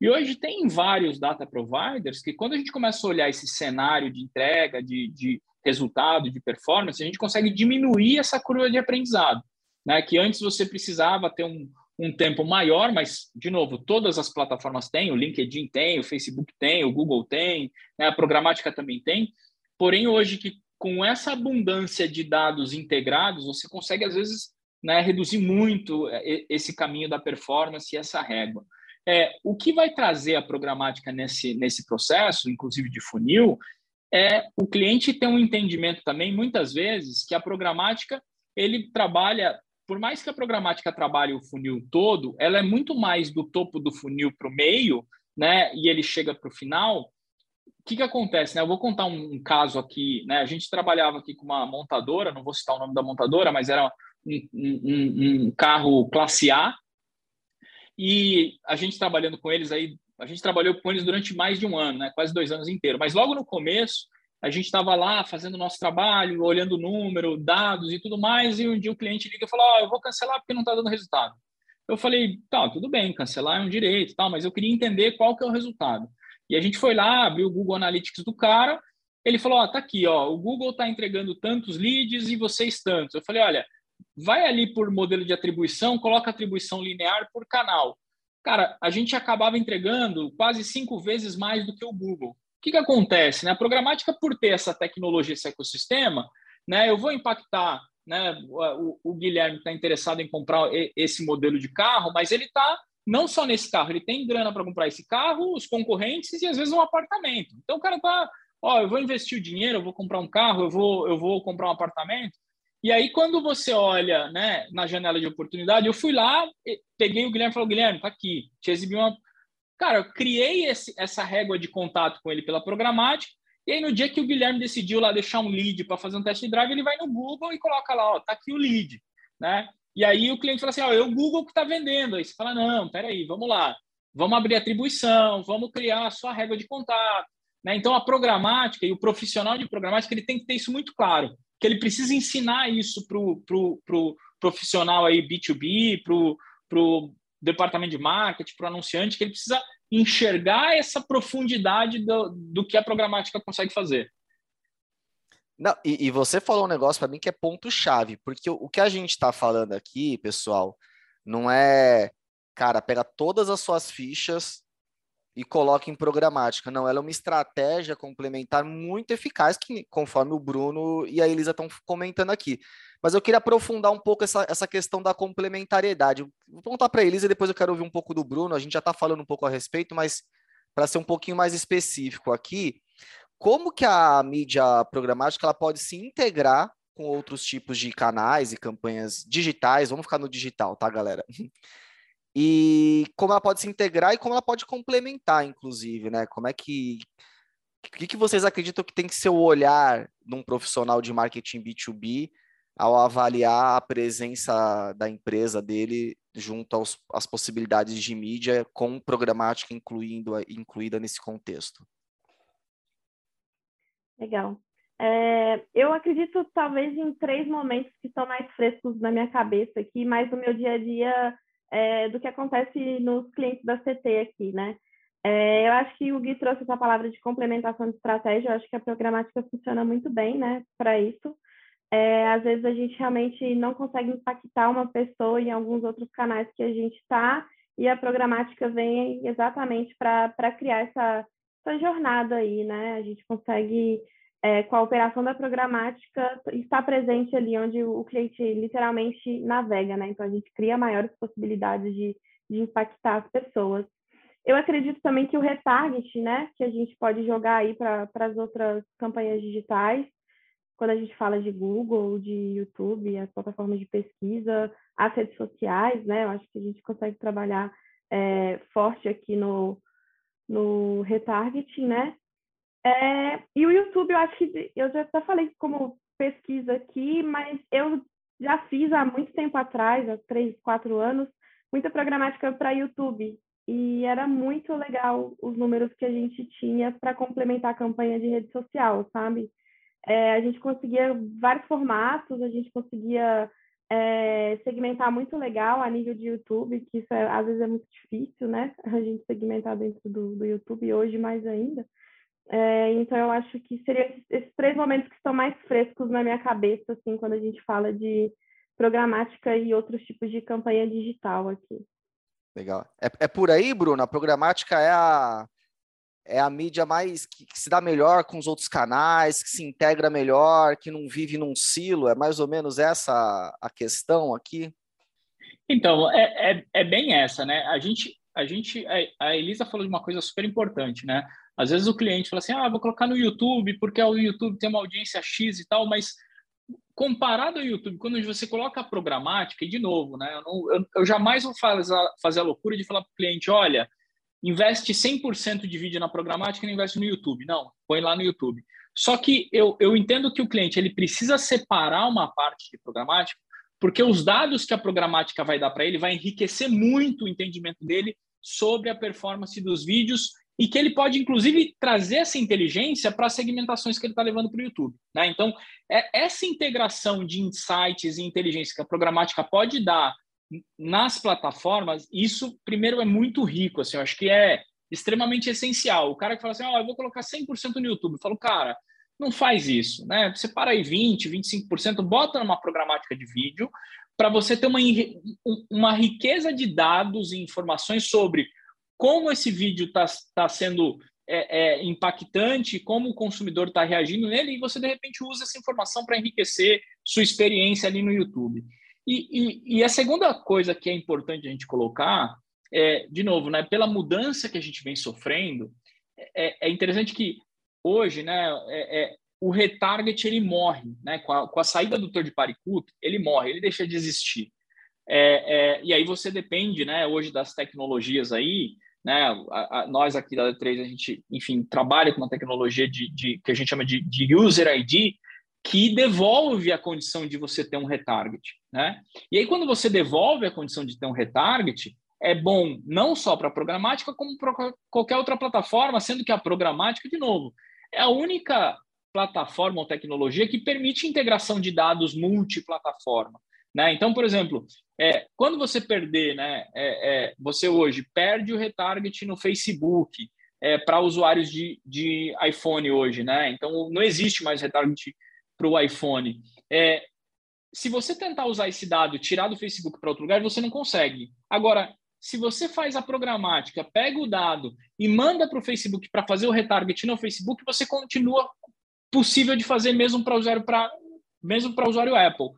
E hoje tem vários data providers que, quando a gente começa a olhar esse cenário de entrega, de, de resultado, de performance, a gente consegue diminuir essa curva de aprendizado. Né? Que antes você precisava ter um, um tempo maior, mas, de novo, todas as plataformas têm, o LinkedIn tem, o Facebook tem, o Google tem, né? a programática também tem. Porém, hoje, que com essa abundância de dados integrados, você consegue, às vezes, né, reduzir muito é, esse caminho da performance e essa régua. É, o que vai trazer a programática nesse, nesse processo, inclusive de funil, é o cliente ter um entendimento também, muitas vezes, que a programática ele trabalha, por mais que a programática trabalhe o funil todo, ela é muito mais do topo do funil para o meio, né? E ele chega para o final. O que, que acontece? Né? Eu vou contar um, um, caso aqui. Né? A gente trabalhava aqui com uma montadora, não vou citar o nome da montadora, mas era um, um, um carro classe A, e a gente trabalhando com eles aí, a gente trabalhou com eles durante mais de um ano, né? quase dois anos inteiros. Mas logo no começo, a gente estava lá fazendo o nosso trabalho, olhando o número, dados e tudo mais, e um dia o cliente liga e falou: oh, eu vou cancelar porque não está dando resultado. Eu falei, tá, tudo bem, cancelar é um direito, tal, mas eu queria entender qual que é o resultado. E a gente foi lá, abriu o Google Analytics do cara, ele falou, ó, oh, tá aqui, ó, o Google está entregando tantos leads e vocês tantos. Eu falei, olha, vai ali por modelo de atribuição, coloca atribuição linear por canal. Cara, a gente acabava entregando quase cinco vezes mais do que o Google. O que, que acontece? Né? A programática, por ter essa tecnologia, esse ecossistema, né, eu vou impactar. Né, o, o Guilherme está interessado em comprar esse modelo de carro, mas ele está não só nesse carro, ele tem grana para comprar esse carro, os concorrentes e às vezes um apartamento. Então o cara está, ó, eu vou investir o dinheiro, eu vou comprar um carro, eu vou, eu vou comprar um apartamento. E aí, quando você olha né, na janela de oportunidade, eu fui lá, peguei o Guilherme e falei, Guilherme, tá aqui, te exibi uma... Cara, eu criei esse, essa régua de contato com ele pela programática, e aí no dia que o Guilherme decidiu lá deixar um lead para fazer um test drive, ele vai no Google e coloca lá, ó, tá aqui o lead, né? E aí o cliente fala assim, ó, é o Google que está vendendo. Aí você fala, não, peraí, vamos lá, vamos abrir atribuição, vamos criar a sua régua de contato. Né? Então, a programática e o profissional de programática ele tem que ter isso muito claro que ele precisa ensinar isso para o pro, pro profissional aí B2B, para o departamento de marketing, para o anunciante, que ele precisa enxergar essa profundidade do, do que a programática consegue fazer. Não, e, e você falou um negócio para mim que é ponto-chave, porque o, o que a gente está falando aqui, pessoal, não é, cara, pega todas as suas fichas e coloca em programática. Não, ela é uma estratégia complementar muito eficaz, que conforme o Bruno e a Elisa estão comentando aqui. Mas eu queria aprofundar um pouco essa, essa questão da complementariedade. Vou perguntar para a Elisa e depois eu quero ouvir um pouco do Bruno. A gente já está falando um pouco a respeito, mas para ser um pouquinho mais específico aqui, como que a mídia programática ela pode se integrar com outros tipos de canais e campanhas digitais? Vamos ficar no digital, tá, galera? E como ela pode se integrar e como ela pode complementar, inclusive, né? Como é que o que, que vocês acreditam que tem que ser o olhar num profissional de marketing B2B ao avaliar a presença da empresa dele junto aos, às possibilidades de mídia com programática incluindo, incluída nesse contexto? Legal. É, eu acredito talvez em três momentos que estão mais frescos na minha cabeça aqui, mais no meu dia a dia é, do que acontece nos clientes da CT aqui, né? É, eu acho que o Gui trouxe essa palavra de complementação de estratégia, eu acho que a programática funciona muito bem, né, para isso. É, às vezes a gente realmente não consegue impactar uma pessoa em alguns outros canais que a gente está, e a programática vem exatamente para criar essa, essa jornada aí, né? A gente consegue, é, com a operação da programática, estar presente ali onde o cliente literalmente navega, né? Então a gente cria maiores possibilidades de, de impactar as pessoas. Eu acredito também que o retarget, né, que a gente pode jogar aí para as outras campanhas digitais, quando a gente fala de Google, de YouTube, as plataformas de pesquisa, as redes sociais, né? Eu acho que a gente consegue trabalhar é, forte aqui no, no retargeting, né? É, e o YouTube, eu acho que eu já até falei como pesquisa aqui, mas eu já fiz há muito tempo atrás, há três, quatro anos, muita programática para YouTube. E era muito legal os números que a gente tinha para complementar a campanha de rede social, sabe? é, a gente conseguia vários formatos, a gente conseguia é, segmentar muito legal a nível de YouTube, que isso é, às vezes é muito difícil, né? A gente segmentar dentro do, do YouTube, hoje mais ainda. É, então, eu acho que seriam esses três momentos que estão mais frescos na minha cabeça, assim, quando a gente fala de programática e outros tipos de campanha digital aqui. Legal. É, é por aí, Bruno? A programática é a, é a mídia mais que, que, se dá melhor com os outros canais, que se integra melhor, que não vive num silo. É mais ou menos essa a questão aqui? Então, é, é, é bem essa, né? A gente, a gente, a Elisa falou de uma coisa super importante, né? Às vezes o cliente fala assim, ah, vou colocar no YouTube porque o YouTube tem uma audiência X e tal, mas comparado ao YouTube, quando você coloca a programática, e de novo, né? Eu, não, eu, eu jamais vou fazer, fazer a loucura de falar para o cliente, olha, investe 100% de vídeo na programática e não investe no YouTube. Não, põe lá no YouTube. Só que eu, eu entendo que o cliente ele precisa separar uma parte de programática, porque os dados que a programática vai dar para ele vai enriquecer muito o entendimento dele sobre a performance dos vídeos e que ele pode, inclusive, trazer essa inteligência para as segmentações que ele está levando para o YouTube. Né? Então, é essa integração de insights e inteligência que a programática pode dar nas plataformas, isso primeiro é muito rico, assim, eu acho que é extremamente essencial. O cara que fala assim, oh, eu vou colocar 100% no YouTube, eu falo, cara, não faz isso, né? Você para aí 20, 25%, bota numa programática de vídeo para você ter uma, uma riqueza de dados e informações sobre como esse vídeo está tá sendo é, é, impactante, como o consumidor está reagindo nele, e você, de repente, usa essa informação para enriquecer sua experiência ali no YouTube. E, e, e, a segunda coisa que é importante a gente colocar é, de novo, né, pela mudança que a gente vem sofrendo, é, é interessante que hoje, né, é, é o retarget ele morre, né, com a, com a saída do third party cookie, ele morre, ele deixa de existir. É, é, e aí você depende, né, hoje das tecnologias aí, né, a, a, nós aqui da D3, a gente, enfim, trabalha com uma tecnologia de, de que a gente chama de, de user ID, que devolve a condição de você ter um retarget. Né? E aí, quando você devolve a condição de ter um retarget, é bom não só para a programática, como para qualquer outra plataforma, sendo que a programática, de novo, é a única plataforma ou tecnologia que permite integração de dados multiplataforma. Né? Então, por exemplo, é, quando você perder, né, é, é, você hoje perde o retarget no Facebook é, para usuários de, de iPhone hoje, né? Então não existe mais retarget o iPhone. É, se você tentar usar esse dado, tirar do Facebook para outro lugar, você não consegue. Agora, se você faz a programática, pega o dado e manda para o Facebook para fazer o retarget no Facebook, você continua possível de fazer mesmo para usuário para para usuário Apple.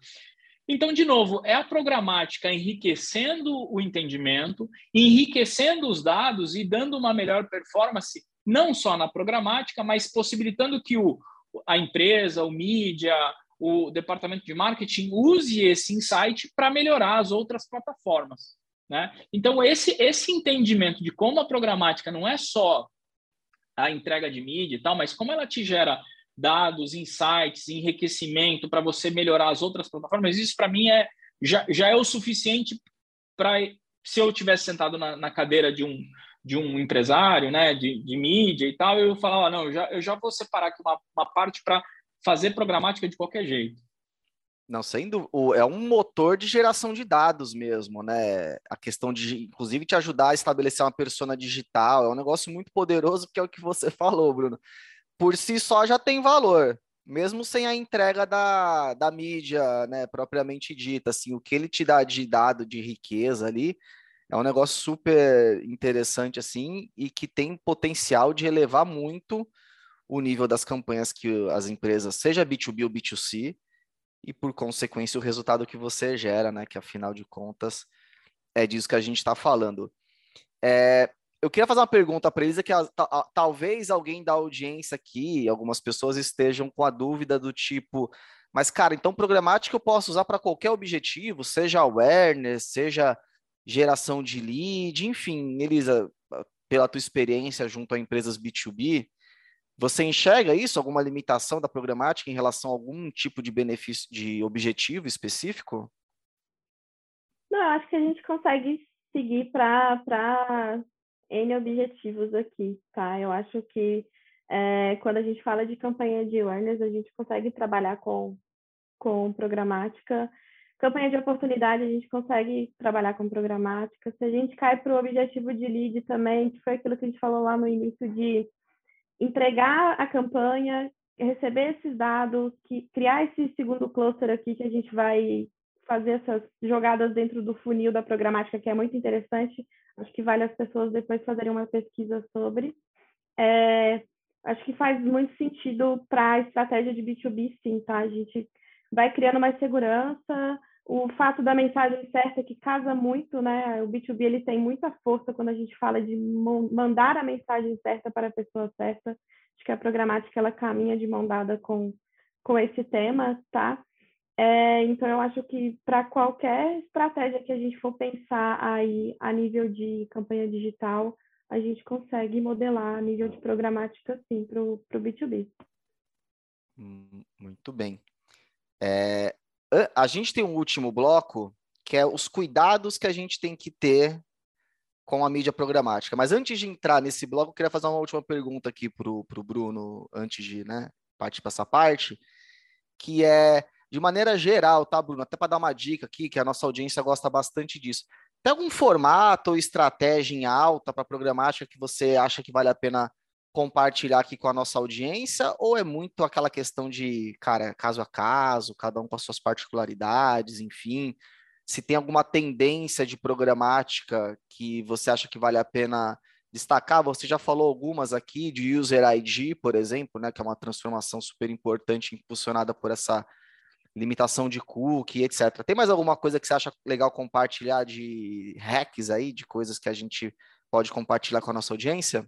Então, de novo, é a programática enriquecendo o entendimento, enriquecendo os dados e dando uma melhor performance, não só na programática, mas possibilitando que o, a empresa, o mídia, o departamento de marketing use esse insight para melhorar as outras plataformas. Né? Então, esse, esse entendimento de como a programática não é só a entrega de mídia e tal, mas como ela te gera dados, insights, enriquecimento para você melhorar as outras plataformas, isso para mim é já, já é o suficiente para se eu tivesse sentado na, na, cadeira de um de um empresário, né, de, de mídia e tal, eu falava, não, eu já, eu já vou separar aqui uma, uma parte para fazer programática de qualquer jeito. Não, sendo é um motor de geração de dados mesmo, né? A questão de, inclusive, te ajudar a estabelecer uma persona digital é um negócio muito poderoso, que é o que você falou, Bruno por si só já tem valor, mesmo sem a entrega da, da mídia, né, propriamente dita, assim, o que ele te dá de dado de riqueza ali é um negócio super interessante, assim, e que tem potencial de elevar muito o nível das campanhas que as empresas, seja B2B ou B2C, e por consequência o resultado que você gera, né, que afinal de contas é disso que a gente está falando. É, eu queria fazer uma pergunta para eles, é que a, a, talvez alguém da audiência aqui, algumas pessoas estejam com a dúvida do tipo, mas cara, então programática eu posso usar para qualquer objetivo, seja awareness, seja geração de lead, enfim, Elisa, pela tua experiência junto a empresas B2B, você enxerga isso, alguma limitação da programática em relação a algum tipo de benefício, de objetivo específico? Não, acho que a gente consegue seguir para N objetivos aqui, tá? Eu acho que é, quando a gente fala de campanha de awareness, a gente consegue trabalhar com, com programática. Campanha de oportunidade, a gente consegue trabalhar com programática. Se a gente cai para o objetivo de lead também, que foi aquilo que a gente falou lá no início de entregar a campanha, receber esses dados, que, criar esse segundo cluster aqui que a gente vai fazer essas jogadas dentro do funil da programática, que é muito interessante, Acho que vale as pessoas depois fazerem uma pesquisa sobre. É, acho que faz muito sentido para a estratégia de B2B, sim, tá? A gente vai criando mais segurança. O fato da mensagem certa que casa muito, né? O B2B ele tem muita força quando a gente fala de mandar a mensagem certa para a pessoa certa. Acho que a programática ela caminha de mão dada com, com esse tema, tá? É, então, eu acho que para qualquer estratégia que a gente for pensar aí a nível de campanha digital, a gente consegue modelar a nível de programática, sim, para o B2B. Hum, muito bem. É, a gente tem um último bloco, que é os cuidados que a gente tem que ter com a mídia programática. Mas antes de entrar nesse bloco, eu queria fazer uma última pergunta aqui para o Bruno, antes de né, partir para essa parte, que é de maneira geral, tá, Bruno? Até para dar uma dica aqui, que a nossa audiência gosta bastante disso. Tem algum formato ou estratégia em alta para programática que você acha que vale a pena compartilhar aqui com a nossa audiência? Ou é muito aquela questão de, cara, caso a caso, cada um com as suas particularidades, enfim? Se tem alguma tendência de programática que você acha que vale a pena destacar, você já falou algumas aqui de User ID, por exemplo, né, que é uma transformação super importante impulsionada por essa limitação de cookie, etc. Tem mais alguma coisa que você acha legal compartilhar de hacks aí, de coisas que a gente pode compartilhar com a nossa audiência?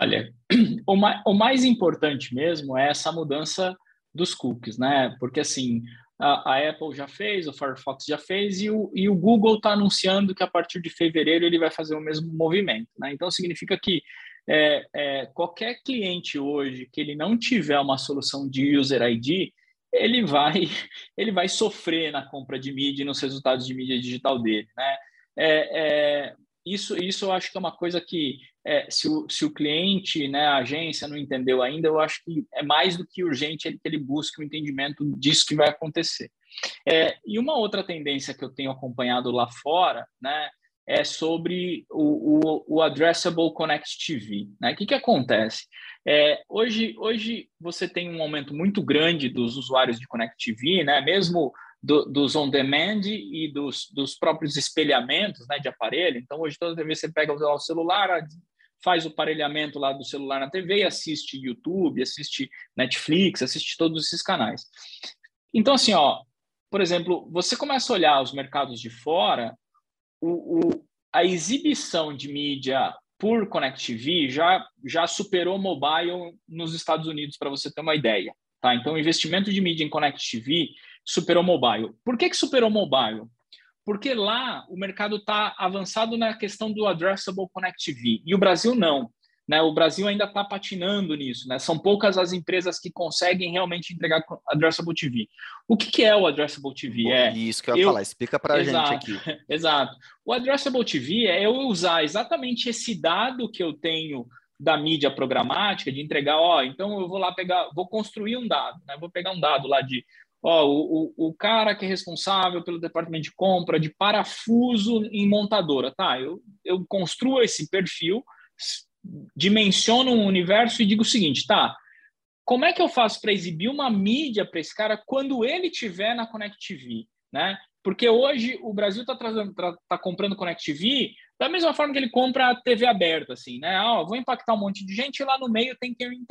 Olha, o mais, o mais importante mesmo é essa mudança dos cookies, né? Porque assim, a, a Apple já fez, o Firefox já fez e o, e o Google está anunciando que a partir de fevereiro ele vai fazer o mesmo movimento, né? Então significa que é, é, qualquer cliente hoje que ele não tiver uma solução de User ID, ele vai ele vai sofrer na compra de mídia e nos resultados de mídia digital dele, né? É, é, isso, isso eu acho que é uma coisa que é, se, o, se o cliente, né, a agência não entendeu ainda, eu acho que é mais do que urgente ele, que ele busque o um entendimento disso que vai acontecer. É, e uma outra tendência que eu tenho acompanhado lá fora, né, é sobre o, o, o Addressable Connect TV. Né? O que, que acontece? É, hoje, hoje você tem um aumento muito grande dos usuários de Connect TV, né? mesmo do, dos on-demand e dos, dos próprios espelhamentos né, de aparelho. Então, hoje, toda vez você pega o celular, faz o parelhamento lá do celular na TV assiste YouTube, assiste Netflix, assiste todos esses canais. Então, assim, ó, por exemplo, você começa a olhar os mercados de fora, o, o, a exibição de mídia por Connect já, já superou mobile nos Estados Unidos, para você ter uma ideia. Tá? Então, o investimento de mídia em Connect superou mobile. Por que, que superou mobile? Porque lá o mercado está avançado na questão do addressable Connect e o Brasil não. Né? O Brasil ainda está patinando nisso. Né? São poucas as empresas que conseguem realmente entregar Addressable TV. O que, que é o Addressable TV? é isso que eu ia eu... falar. Explica para a gente aqui. Exato. O Addressable TV é eu usar exatamente esse dado que eu tenho da mídia programática, de entregar, ó, então eu vou lá pegar, vou construir um dado, né? Vou pegar um dado lá de, ó, o, o, o cara que é responsável pelo departamento de compra de parafuso em montadora, tá? Eu, eu construo esse perfil, dimensiono um universo e digo o seguinte, tá? Como é que eu faço para exibir uma mídia para esse cara quando ele tiver na Connect né? Porque hoje o Brasil está tá, tá comprando Connect da mesma forma que ele compra a TV aberta, assim, né? Ah, vou impactar um monte de gente e lá no meio tem quem,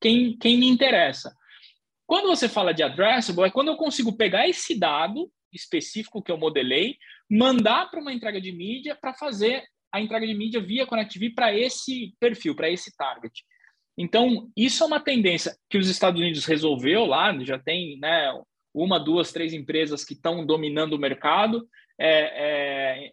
quem, quem me interessa. Quando você fala de addressable, é quando eu consigo pegar esse dado específico que eu modelei, mandar para uma entrega de mídia para fazer a entrega de mídia via ConnectV para esse perfil, para esse target. Então, isso é uma tendência que os Estados Unidos resolveu lá, já tem né, uma, duas, três empresas que estão dominando o mercado. É, é,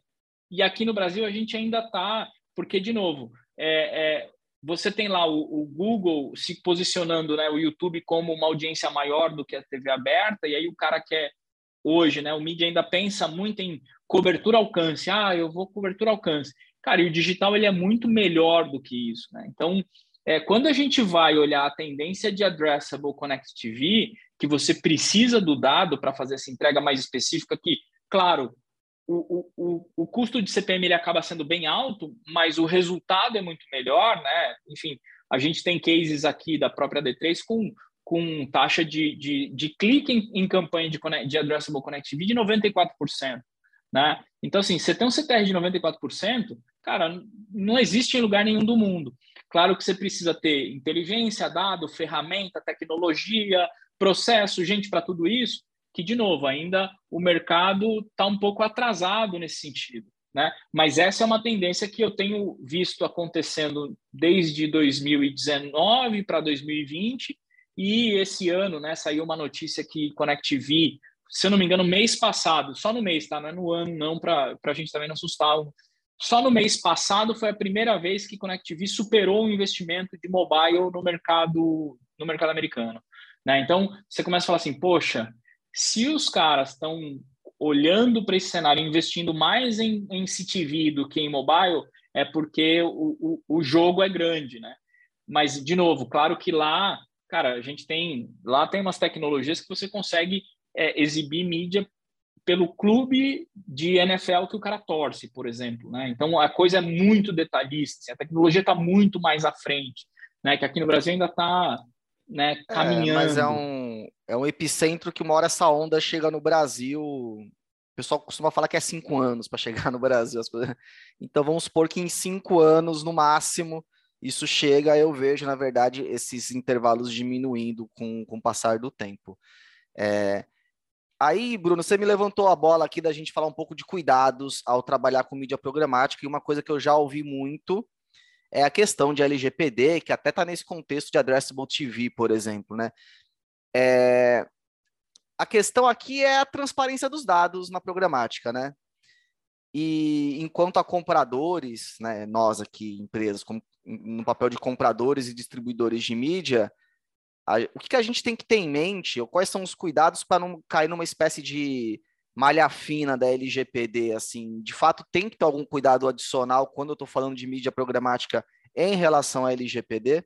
e aqui no Brasil a gente ainda está, porque, de novo, é, é, você tem lá o, o, Google se posicionando, né, o YouTube como uma audiência maior do que a TV aberta, e aí o cara quer hoje, né, o mídia ainda pensa muito em cobertura alcance. Ah, eu vou cobertura alcance. Cara, e o digital ele é muito melhor do que isso, né? Então, é, quando a gente vai olhar a tendência de addressable Connect TV, que você precisa do dado para fazer essa entrega mais específica, que, claro, o, o, o custo de CPM ele acaba sendo bem alto, mas o resultado é muito melhor, né? Enfim, a gente tem cases aqui da própria D3 com, com taxa de, de, de clique em, em campanha de, de Addressable Connect TV de 94%. Né? Então, assim, você tem um CTR de 94%, cara, não existe em lugar nenhum do mundo. Claro que você precisa ter inteligência, dado, ferramenta, tecnologia, processo, gente para tudo isso, que, de novo, ainda o mercado está um pouco atrasado nesse sentido. Né? Mas essa é uma tendência que eu tenho visto acontecendo desde 2019 para 2020 e esse ano, né, saiu uma notícia que ConnectV, se eu não me engano, mês passado, só no mês, tá? Não é no ano, não, para a gente também não assustar. Só no mês passado foi a primeira vez que ConnectV superou o investimento de mobile no mercado no mercado americano. Né? Então, você começa a falar assim, poxa, se os caras estão olhando para esse cenário, investindo mais em, em CTV do que em mobile, é porque o, o, o jogo é grande, né? Mas, de novo, claro que lá, cara, a gente tem, lá tem umas tecnologias que você consegue é, exibir mídia pelo clube de NFL que o cara torce, por exemplo, né? Então, a coisa é muito detalhista, assim, a tecnologia está muito mais à frente, né? Que aqui no Brasil ainda está né, caminhando. É, mas é um, é um epicentro que uma hora essa onda chega no Brasil. O pessoal costuma falar que é cinco anos para chegar no Brasil. Então vamos supor que em cinco anos, no máximo, isso chega, eu vejo, na verdade, esses intervalos diminuindo com, com o passar do tempo. É... Aí, Bruno, você me levantou a bola aqui da gente falar um pouco de cuidados ao trabalhar com mídia programática, e uma coisa que eu já ouvi muito é a questão de LGPD, que até está nesse contexto de Addressable TV, por exemplo, né? É... A questão aqui é a transparência dos dados na programática, né? E enquanto a compradores, né, nós aqui, empresas, com, no papel de compradores e distribuidores de mídia, a, o que, que a gente tem que ter em mente, ou quais são os cuidados para não cair numa espécie de malha fina da LGPD, assim, de fato tem que ter algum cuidado adicional quando eu estou falando de mídia programática em relação à LGPD?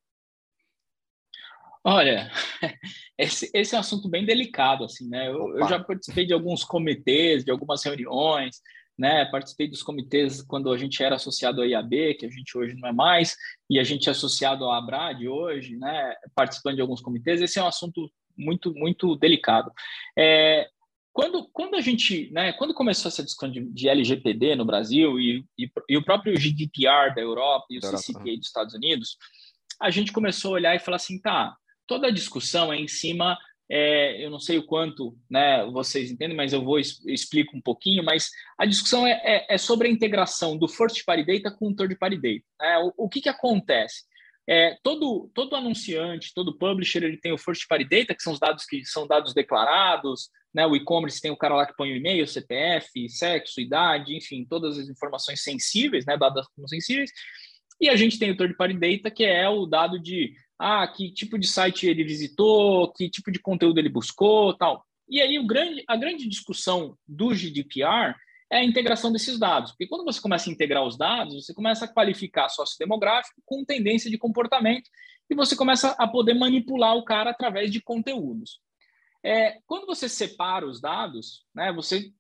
Olha, esse, esse é um assunto bem delicado, assim, né? Eu, eu, já participei de alguns comitês, de algumas reuniões, né? Participei dos comitês quando a gente era associado à IAB, que a gente hoje não é mais, e a gente é associado à ABRAD hoje, né? Participando de alguns comitês. Esse é um assunto muito, muito delicado. É, quando, quando a gente, né, quando começou essa discussão de, de LGPD no Brasil e, e, e, o próprio GDPR da Europa e o CCPA dos Estados Unidos, a gente começou a olhar e falar assim, tá, toda a discussão é em cima é, eu não sei o quanto né, vocês entendem, mas eu vou explico um pouquinho. Mas a discussão é, é, é, sobre a integração do first party data com o third party data. Né? O, o que, que acontece? É, todo, todo anunciante, todo publisher, ele tem o first party data, que são os dados que são dados declarados. Né? O e-commerce tem o cara lá que põe o e-mail, CPF, sexo, idade, enfim, todas as informações sensíveis, né, dadas como sensíveis. E a gente tem o third party data, que é o dado de ah, que tipo de site ele visitou, que tipo de conteúdo ele buscou, tal. E aí o grande, a grande discussão do GDPR é a integração desses dados, porque quando você começa a integrar os dados, você começa a qualificar sociodemográfico com tendência de comportamento e você começa a poder manipular o cara através de conteúdos. É, quando você separa os dados, né, você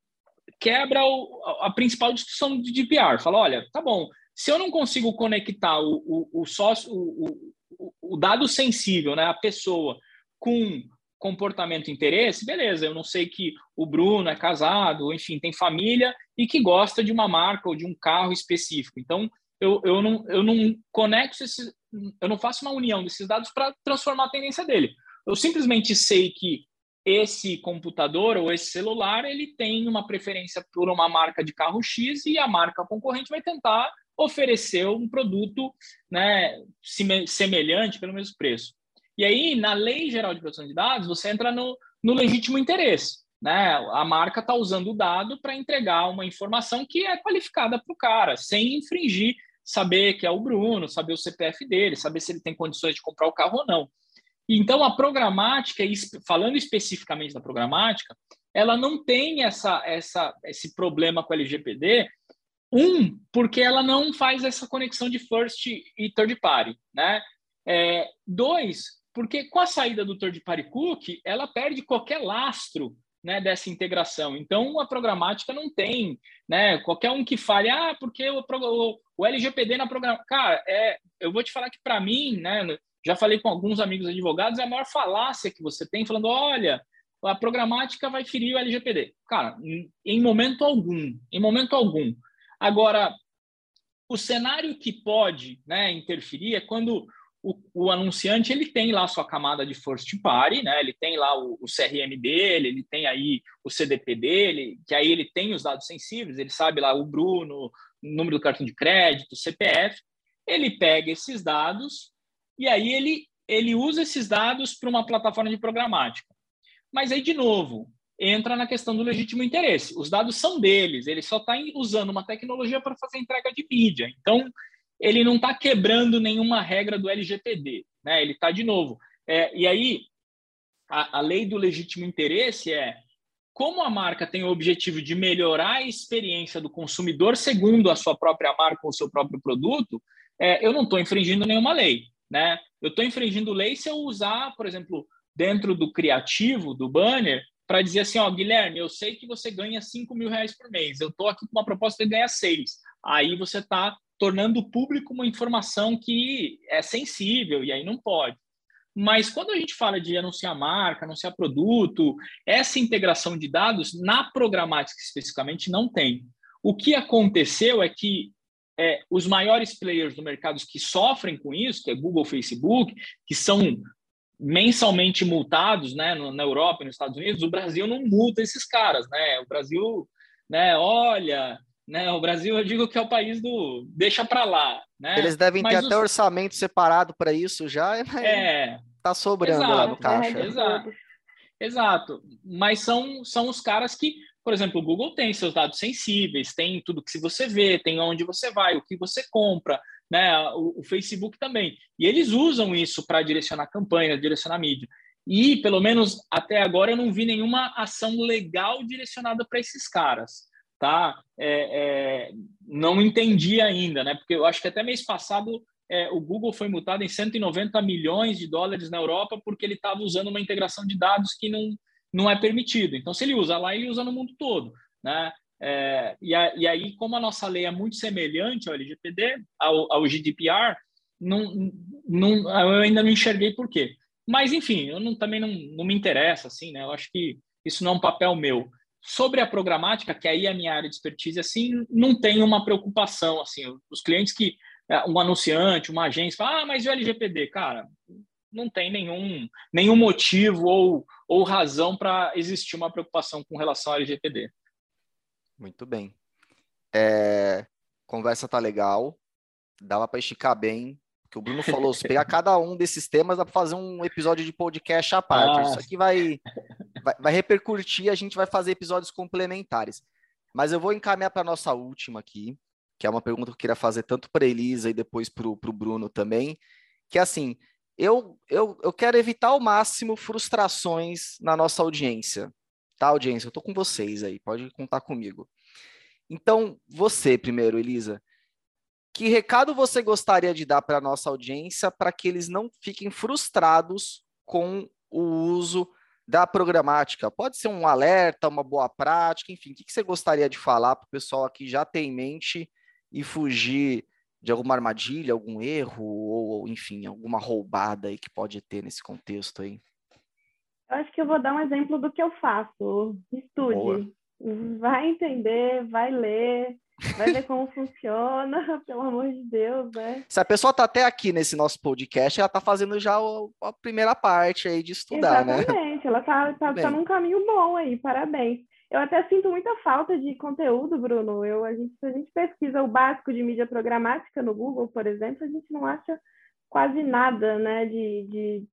quebra o, a principal discussão do GDPR. Fala, olha, tá bom, se eu não consigo conectar o, o, o sócio, o, o dado sensível, né, a pessoa com comportamento e interesse, beleza, eu não sei que o Bruno é casado, enfim, tem família e que gosta de uma marca ou de um carro específico. Então, eu, eu, não, eu não conecto esses, eu não faço uma união desses dados para transformar a tendência dele. Eu simplesmente sei que esse computador ou esse celular ele tem uma preferência por uma marca de carro X e a marca concorrente vai tentar oferecer um produto né, semelhante pelo mesmo preço. E aí, na Lei Geral de Proteção de Dados, você entra no, no legítimo interesse. Né? A marca está usando o dado para entregar uma informação que é qualificada para o cara, sem infringir, saber que é o Bruno, saber o CPF dele, saber se ele tem condições de comprar o carro ou não. Então, a programática, falando especificamente da programática, ela não tem essa, essa, esse problema com a LGPD, um, porque ela não faz essa conexão de first e third party, né? É, dois, porque com a saída do third party cookie, ela perde qualquer lastro né, dessa integração. Então, a programática não tem, né? Qualquer um que fale, ah, porque o, o, o LGPD na programação... Cara, é, eu vou te falar que, para mim, né, já falei com alguns amigos advogados, é a maior falácia que você tem, falando, olha, a programática vai ferir o LGPD. Cara, em momento algum, em momento algum. Agora, o cenário que pode né, interferir é quando o, o, anunciante ele tem lá sua camada de first party, né? Ele tem lá o, o, CRM dele, ele tem aí o CDP dele, que aí ele tem os dados sensíveis, ele sabe lá o Bruno, o número do cartão de crédito, CPF. Ele pega esses dados e aí ele ele usa esses dados para uma plataforma de programática. Mas aí de novo, entra na questão do legítimo interesse. Os dados são deles, ele só está usando uma tecnologia para fazer entrega de mídia. Então, ele não está quebrando nenhuma regra do LGPD. Né? Ele está, de novo. É, e aí, a, a lei do legítimo interesse é como a marca tem o objetivo de melhorar a experiência do consumidor segundo a sua própria marca ou o seu próprio produto, é, eu não estou infringindo nenhuma lei. Né? Eu estou infringindo lei se eu usar, por exemplo, dentro do criativo, do banner, para dizer assim, ó, Guilherme, eu sei que você ganha 5 mil reais por mês, eu estou aqui com uma proposta de ganhar 6. Aí você está tornando público uma informação que é sensível e aí não pode. Mas quando a gente fala de anunciar marca, anunciar produto, essa integração de dados na programática especificamente não tem. O que aconteceu é que é, os maiores players do mercado que sofrem com isso, que é Google, Facebook, que são mensalmente multados, né, na Europa e nos Estados Unidos, o Brasil não multa esses caras, né? O Brasil, né, olha, né, o Brasil eu digo que é o país do deixa para lá, né? Eles devem Mas ter os... até orçamento separado para isso já, é, tá sobrando exato, lá no caixa. exato. Exato. Mas são são os caras que, por exemplo, o Google tem seus dados sensíveis, tem tudo que você vê, tem onde você vai, o que você compra, né? O, o Facebook também. E eles usam isso para direcionar campanha, direcionar mídia. E, pelo menos até agora, eu não vi nenhuma ação legal direcionada para esses caras. Tá? É, é, não entendi ainda, né? Porque eu acho que até mês passado é, o Google foi multado em 190 milhões de dólares na Europa porque ele estava usando uma integração de dados que não, não é permitido. Então, se ele usa lá, ele usa no mundo todo. Né? É, e, a, e, aí, como a nossa lei é muito semelhante ao LGPD, ao, ao GDPR, não, não, eu ainda não enxerguei por quê. Mas, enfim, eu não, também não, não me interessa, assim, né? Eu acho que isso não é um papel meu. Sobre a programática, que aí é a minha área de expertise, assim, não tem uma preocupação, assim, os clientes que, é, um anunciante, uma agência, fala, ah, mas e o LGPD? Cara, não tem nenhum, nenhum motivo ou, ou razão para existir uma preocupação com relação ao LGPD. Muito bem. É, conversa tá legal, dava para esticar bem, que o Bruno falou, se pegar cada um desses temas, dá para fazer um episódio de podcast à parte. Ah. Isso aqui vai, vai, vai repercutir, a gente vai fazer episódios complementares. Mas eu vou encaminhar para a nossa última aqui, que é uma pergunta que eu queria fazer tanto para Elisa e depois para o Bruno também, que é assim, eu, eu, eu quero evitar ao máximo frustrações na nossa audiência. Tá, audiência? Eu estou com vocês aí, pode contar comigo. Então, você primeiro, Elisa, que recado você gostaria de dar para a nossa audiência para que eles não fiquem frustrados com o uso da programática? Pode ser um alerta, uma boa prática, enfim, o que, você gostaria de falar para o pessoal aqui já ter em mente e fugir de alguma armadilha, algum erro, ou, enfim, alguma roubada aí que pode ter nesse contexto aí? Eu acho que eu vou dar um exemplo do que eu faço. Estude. Boa. Vai entender, vai ler, vai ver como funciona, pelo amor de Deus, né? Se a pessoa está até aqui nesse nosso podcast, ela está fazendo já a primeira parte aí de estudar, Exatamente. né? Exatamente, ela está tá, tá num caminho bom aí, parabéns. Eu até sinto muita falta de conteúdo, Bruno. Eu, a gente, se a gente pesquisa o básico de mídia programática no Google, por exemplo, a gente não acha quase nada né, de, de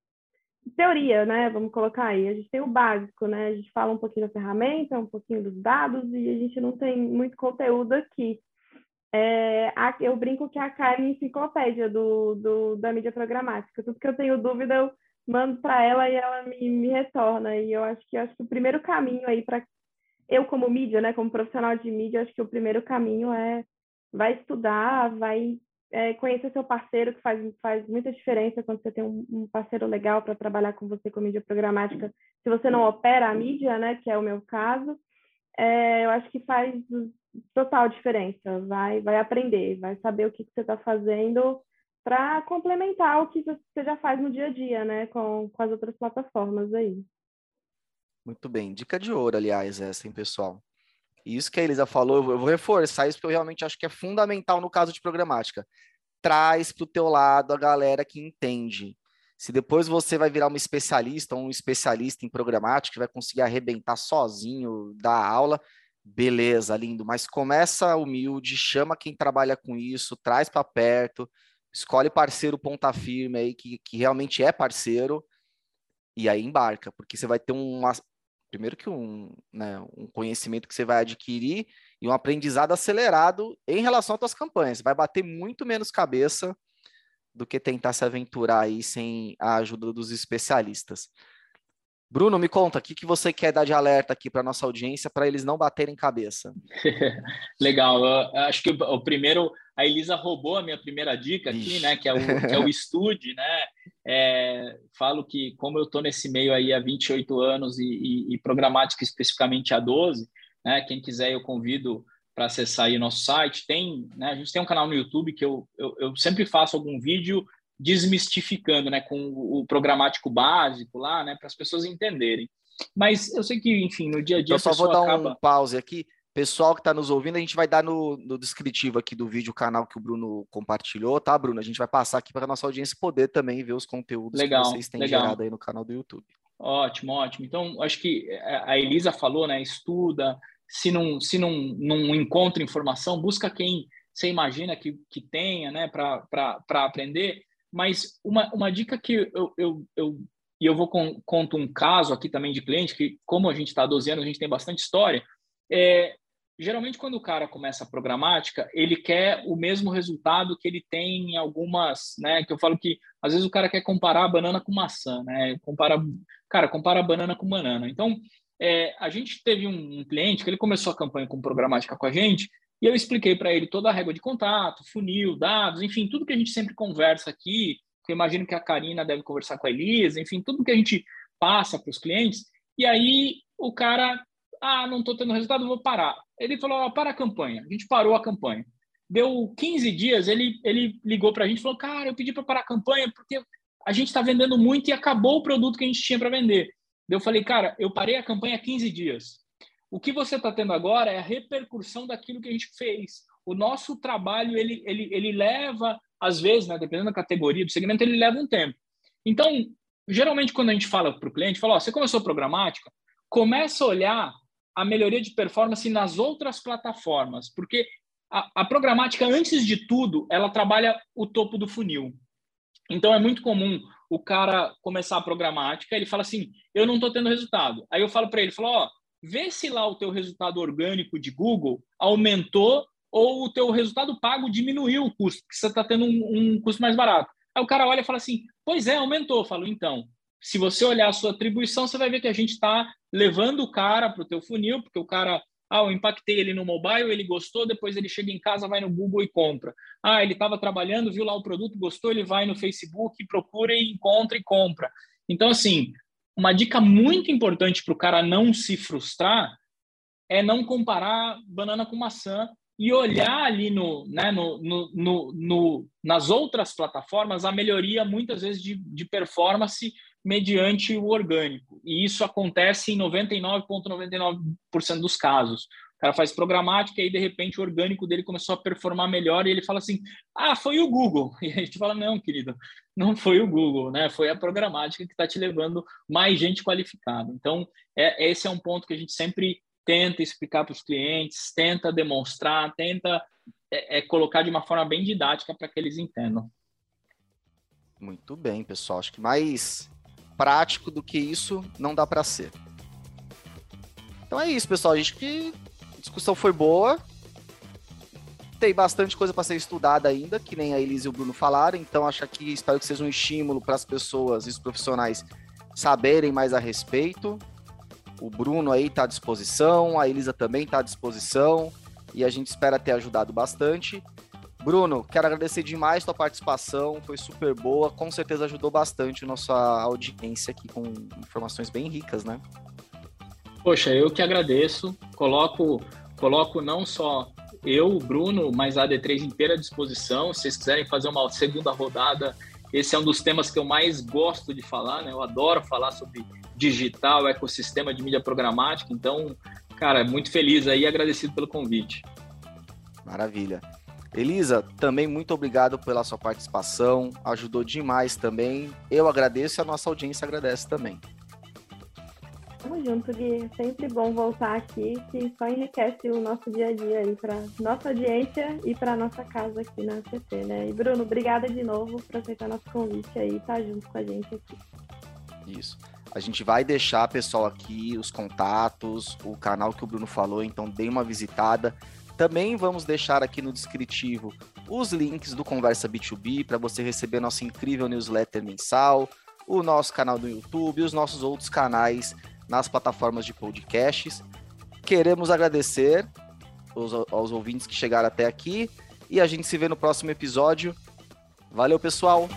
teoria, né? Vamos colocar aí. A gente tem o básico, né? A gente fala um pouquinho da ferramenta, um pouquinho dos dados e a gente não tem muito conteúdo aqui. É, eu brinco que a Karen é enciclopédia do, do, da mídia programática. Tudo que eu tenho dúvida, eu mando para ela e ela me, me retorna. E eu acho que acho que o primeiro caminho aí para eu como mídia, né, como profissional de mídia, acho que o primeiro caminho é vai estudar, vai é, conhecer seu parceiro, que faz, faz muita diferença quando você tem um, um parceiro legal para trabalhar com você com mídia programática. Se você não opera a mídia, né, que é o meu caso, é, eu acho que faz total diferença. Vai, vai aprender, vai saber o que, que você está fazendo para complementar o que você já faz no dia a dia, né, com, com as outras plataformas aí. Muito bem. Dica de ouro, aliás, essa, hein, pessoal? Isso que a Elisa falou, eu vou reforçar isso porque eu realmente acho que é fundamental no caso de programática. Traz para o teu lado a galera que entende. Se depois você vai virar uma especialista um especialista em programática, vai conseguir arrebentar sozinho, dar aula, beleza, lindo. Mas começa humilde, chama quem trabalha com isso, traz para perto, escolhe parceiro ponta firme aí, que, que realmente é parceiro, e aí embarca, porque você vai ter uma, primeiro que um, né, um conhecimento que você vai adquirir e um aprendizado acelerado em relação às suas campanhas. Vai bater muito menos cabeça do que tentar se aventurar aí sem a ajuda dos especialistas. Bruno, me conta, o que, que você quer dar de alerta aqui para nossa audiência para eles não baterem cabeça? Legal, eu acho que o primeiro, a Elisa roubou a minha primeira dica aqui, né, que é o, que é o estude, né, é, falo que como eu estou nesse meio aí há 28 anos e, e, e programática especificamente há 12, né, quem quiser eu convido para acessar aí o nosso site, tem, né, a gente tem um canal no YouTube que eu, eu, eu sempre faço algum vídeo desmistificando, né, com o programático básico lá, né, para as pessoas entenderem. Mas eu sei que, enfim, no dia a dia. Eu só vou dar acaba... um pause aqui. Pessoal que está nos ouvindo, a gente vai dar no, no, descritivo aqui do vídeo o canal que o Bruno compartilhou, tá, Bruno? A gente vai passar aqui para a nossa audiência poder também ver os conteúdos legal, que vocês têm legal. gerado aí no canal do YouTube. Ótimo, ótimo. Então, acho que a Elisa falou, né? Estuda, se não, se não, não encontra informação, busca quem você imagina que, que tenha, né, para aprender. Mas uma, uma dica que eu, eu, eu e eu vou com, conto um caso aqui também de cliente, que como a gente está há 12 anos, a gente tem bastante história, é, geralmente quando o cara começa a programática, ele quer o mesmo resultado que ele tem em algumas, né, que eu falo que às vezes o cara quer comparar a banana com maçã, né, compara, cara, compara a banana com banana. Então, é, a gente teve um, um cliente que ele começou a campanha com programática com a gente, e eu expliquei para ele toda a régua de contato, funil, dados, enfim, tudo que a gente sempre conversa aqui, que eu imagino que a Karina deve conversar com a Elisa, enfim, tudo que a gente passa para os clientes. E aí o cara, ah, não estou tendo resultado, vou parar. Ele falou: para a campanha. A gente parou a campanha. Deu 15 dias, ele, ele ligou para a gente e falou: cara, eu pedi para parar a campanha porque a gente está vendendo muito e acabou o produto que a gente tinha para vender. Eu falei: cara, eu parei a campanha há 15 dias. O que você está tendo agora é a repercussão daquilo que a gente fez. O nosso trabalho, ele, ele, ele leva, às vezes, né, dependendo da categoria, do segmento, ele leva um tempo. Então, geralmente, quando a gente fala para o cliente, fala, você começou programática, começa a olhar a melhoria de performance nas outras plataformas, porque a, a programática, antes de tudo, ela trabalha o topo do funil. Então, é muito comum o cara começar a programática, ele fala assim, eu não estou tendo resultado. Aí eu falo para ele, falo, ó, vê se lá o teu resultado orgânico de Google aumentou ou o teu resultado pago diminuiu o custo, porque você está tendo um, um, custo mais barato. Aí o cara olha e fala assim, pois é, aumentou. Eu falo, então, se você olhar a sua atribuição, você vai ver que a gente está levando o cara para o teu funil, porque o cara ah, eu impactei ele no mobile, ele gostou, depois ele chega em casa, vai no Google e compra. Ah, ele estava trabalhando, viu lá o produto, gostou, ele vai no Facebook, procura e encontra e compra. Então, assim, uma dica muito importante para o cara não se frustrar é não comparar banana com maçã e olhar ali no, né, no, no, no, no nas outras plataformas a melhoria muitas vezes de, de performance mediante o orgânico. E isso acontece em 99,99% ,99 dos casos. O cara faz programática e de repente o orgânico dele começou a performar melhor e ele fala assim: "Ah, foi o Google". E a gente fala: "Não, querido, não foi o Google, né? Foi a programática que está te levando mais gente qualificada". Então, é, esse é um ponto que a gente sempre tenta explicar para os clientes, tenta demonstrar, tenta é, é, colocar de uma forma bem didática para que eles entendam. Muito bem, pessoal. Acho que mais prático do que isso não dá para ser. Então é isso, pessoal. Acho que a discussão foi boa. Tem bastante coisa para ser estudada ainda, que nem a Elise e o Bruno falaram. Então acho que espero que seja um estímulo para as pessoas e os profissionais saberem mais a respeito. O Bruno aí está à disposição, a Elisa também está à disposição e a gente espera ter ajudado bastante. Bruno, quero agradecer demais tua participação, foi super boa, com certeza ajudou bastante a nossa audiência aqui com informações bem ricas, né? Poxa, eu que agradeço, coloco, coloco não só eu, Bruno, mas a D3 inteira à disposição, se vocês quiserem fazer uma segunda rodada, esse é um dos temas que eu mais gosto de falar, né? Eu adoro falar sobre digital, ecossistema de mídia programática, então, cara, muito feliz aí e agradecido pelo convite. Maravilha. Elisa, também muito obrigado pela sua participação, ajudou demais também. Eu agradeço e a nossa audiência agradece também. Tamo junto, Gui. Sempre bom voltar aqui, que só enriquece o nosso dia a dia aí para nossa audiência e para nossa casa aqui na CC, né? E Bruno, obrigada de novo por aceitar nosso convite aí, tá junto com a gente aqui. Isso. A gente vai deixar, pessoal, aqui os contatos, o canal que o Bruno falou, então dê uma visitada. Também vamos deixar aqui no descritivo os links do Conversa B2B para você receber nossa incrível newsletter mensal, o nosso canal do YouTube os nossos outros canais nas plataformas de podcasts. Queremos agradecer aos, aos ouvintes que chegaram até aqui e a gente se vê no próximo episódio. Valeu, pessoal!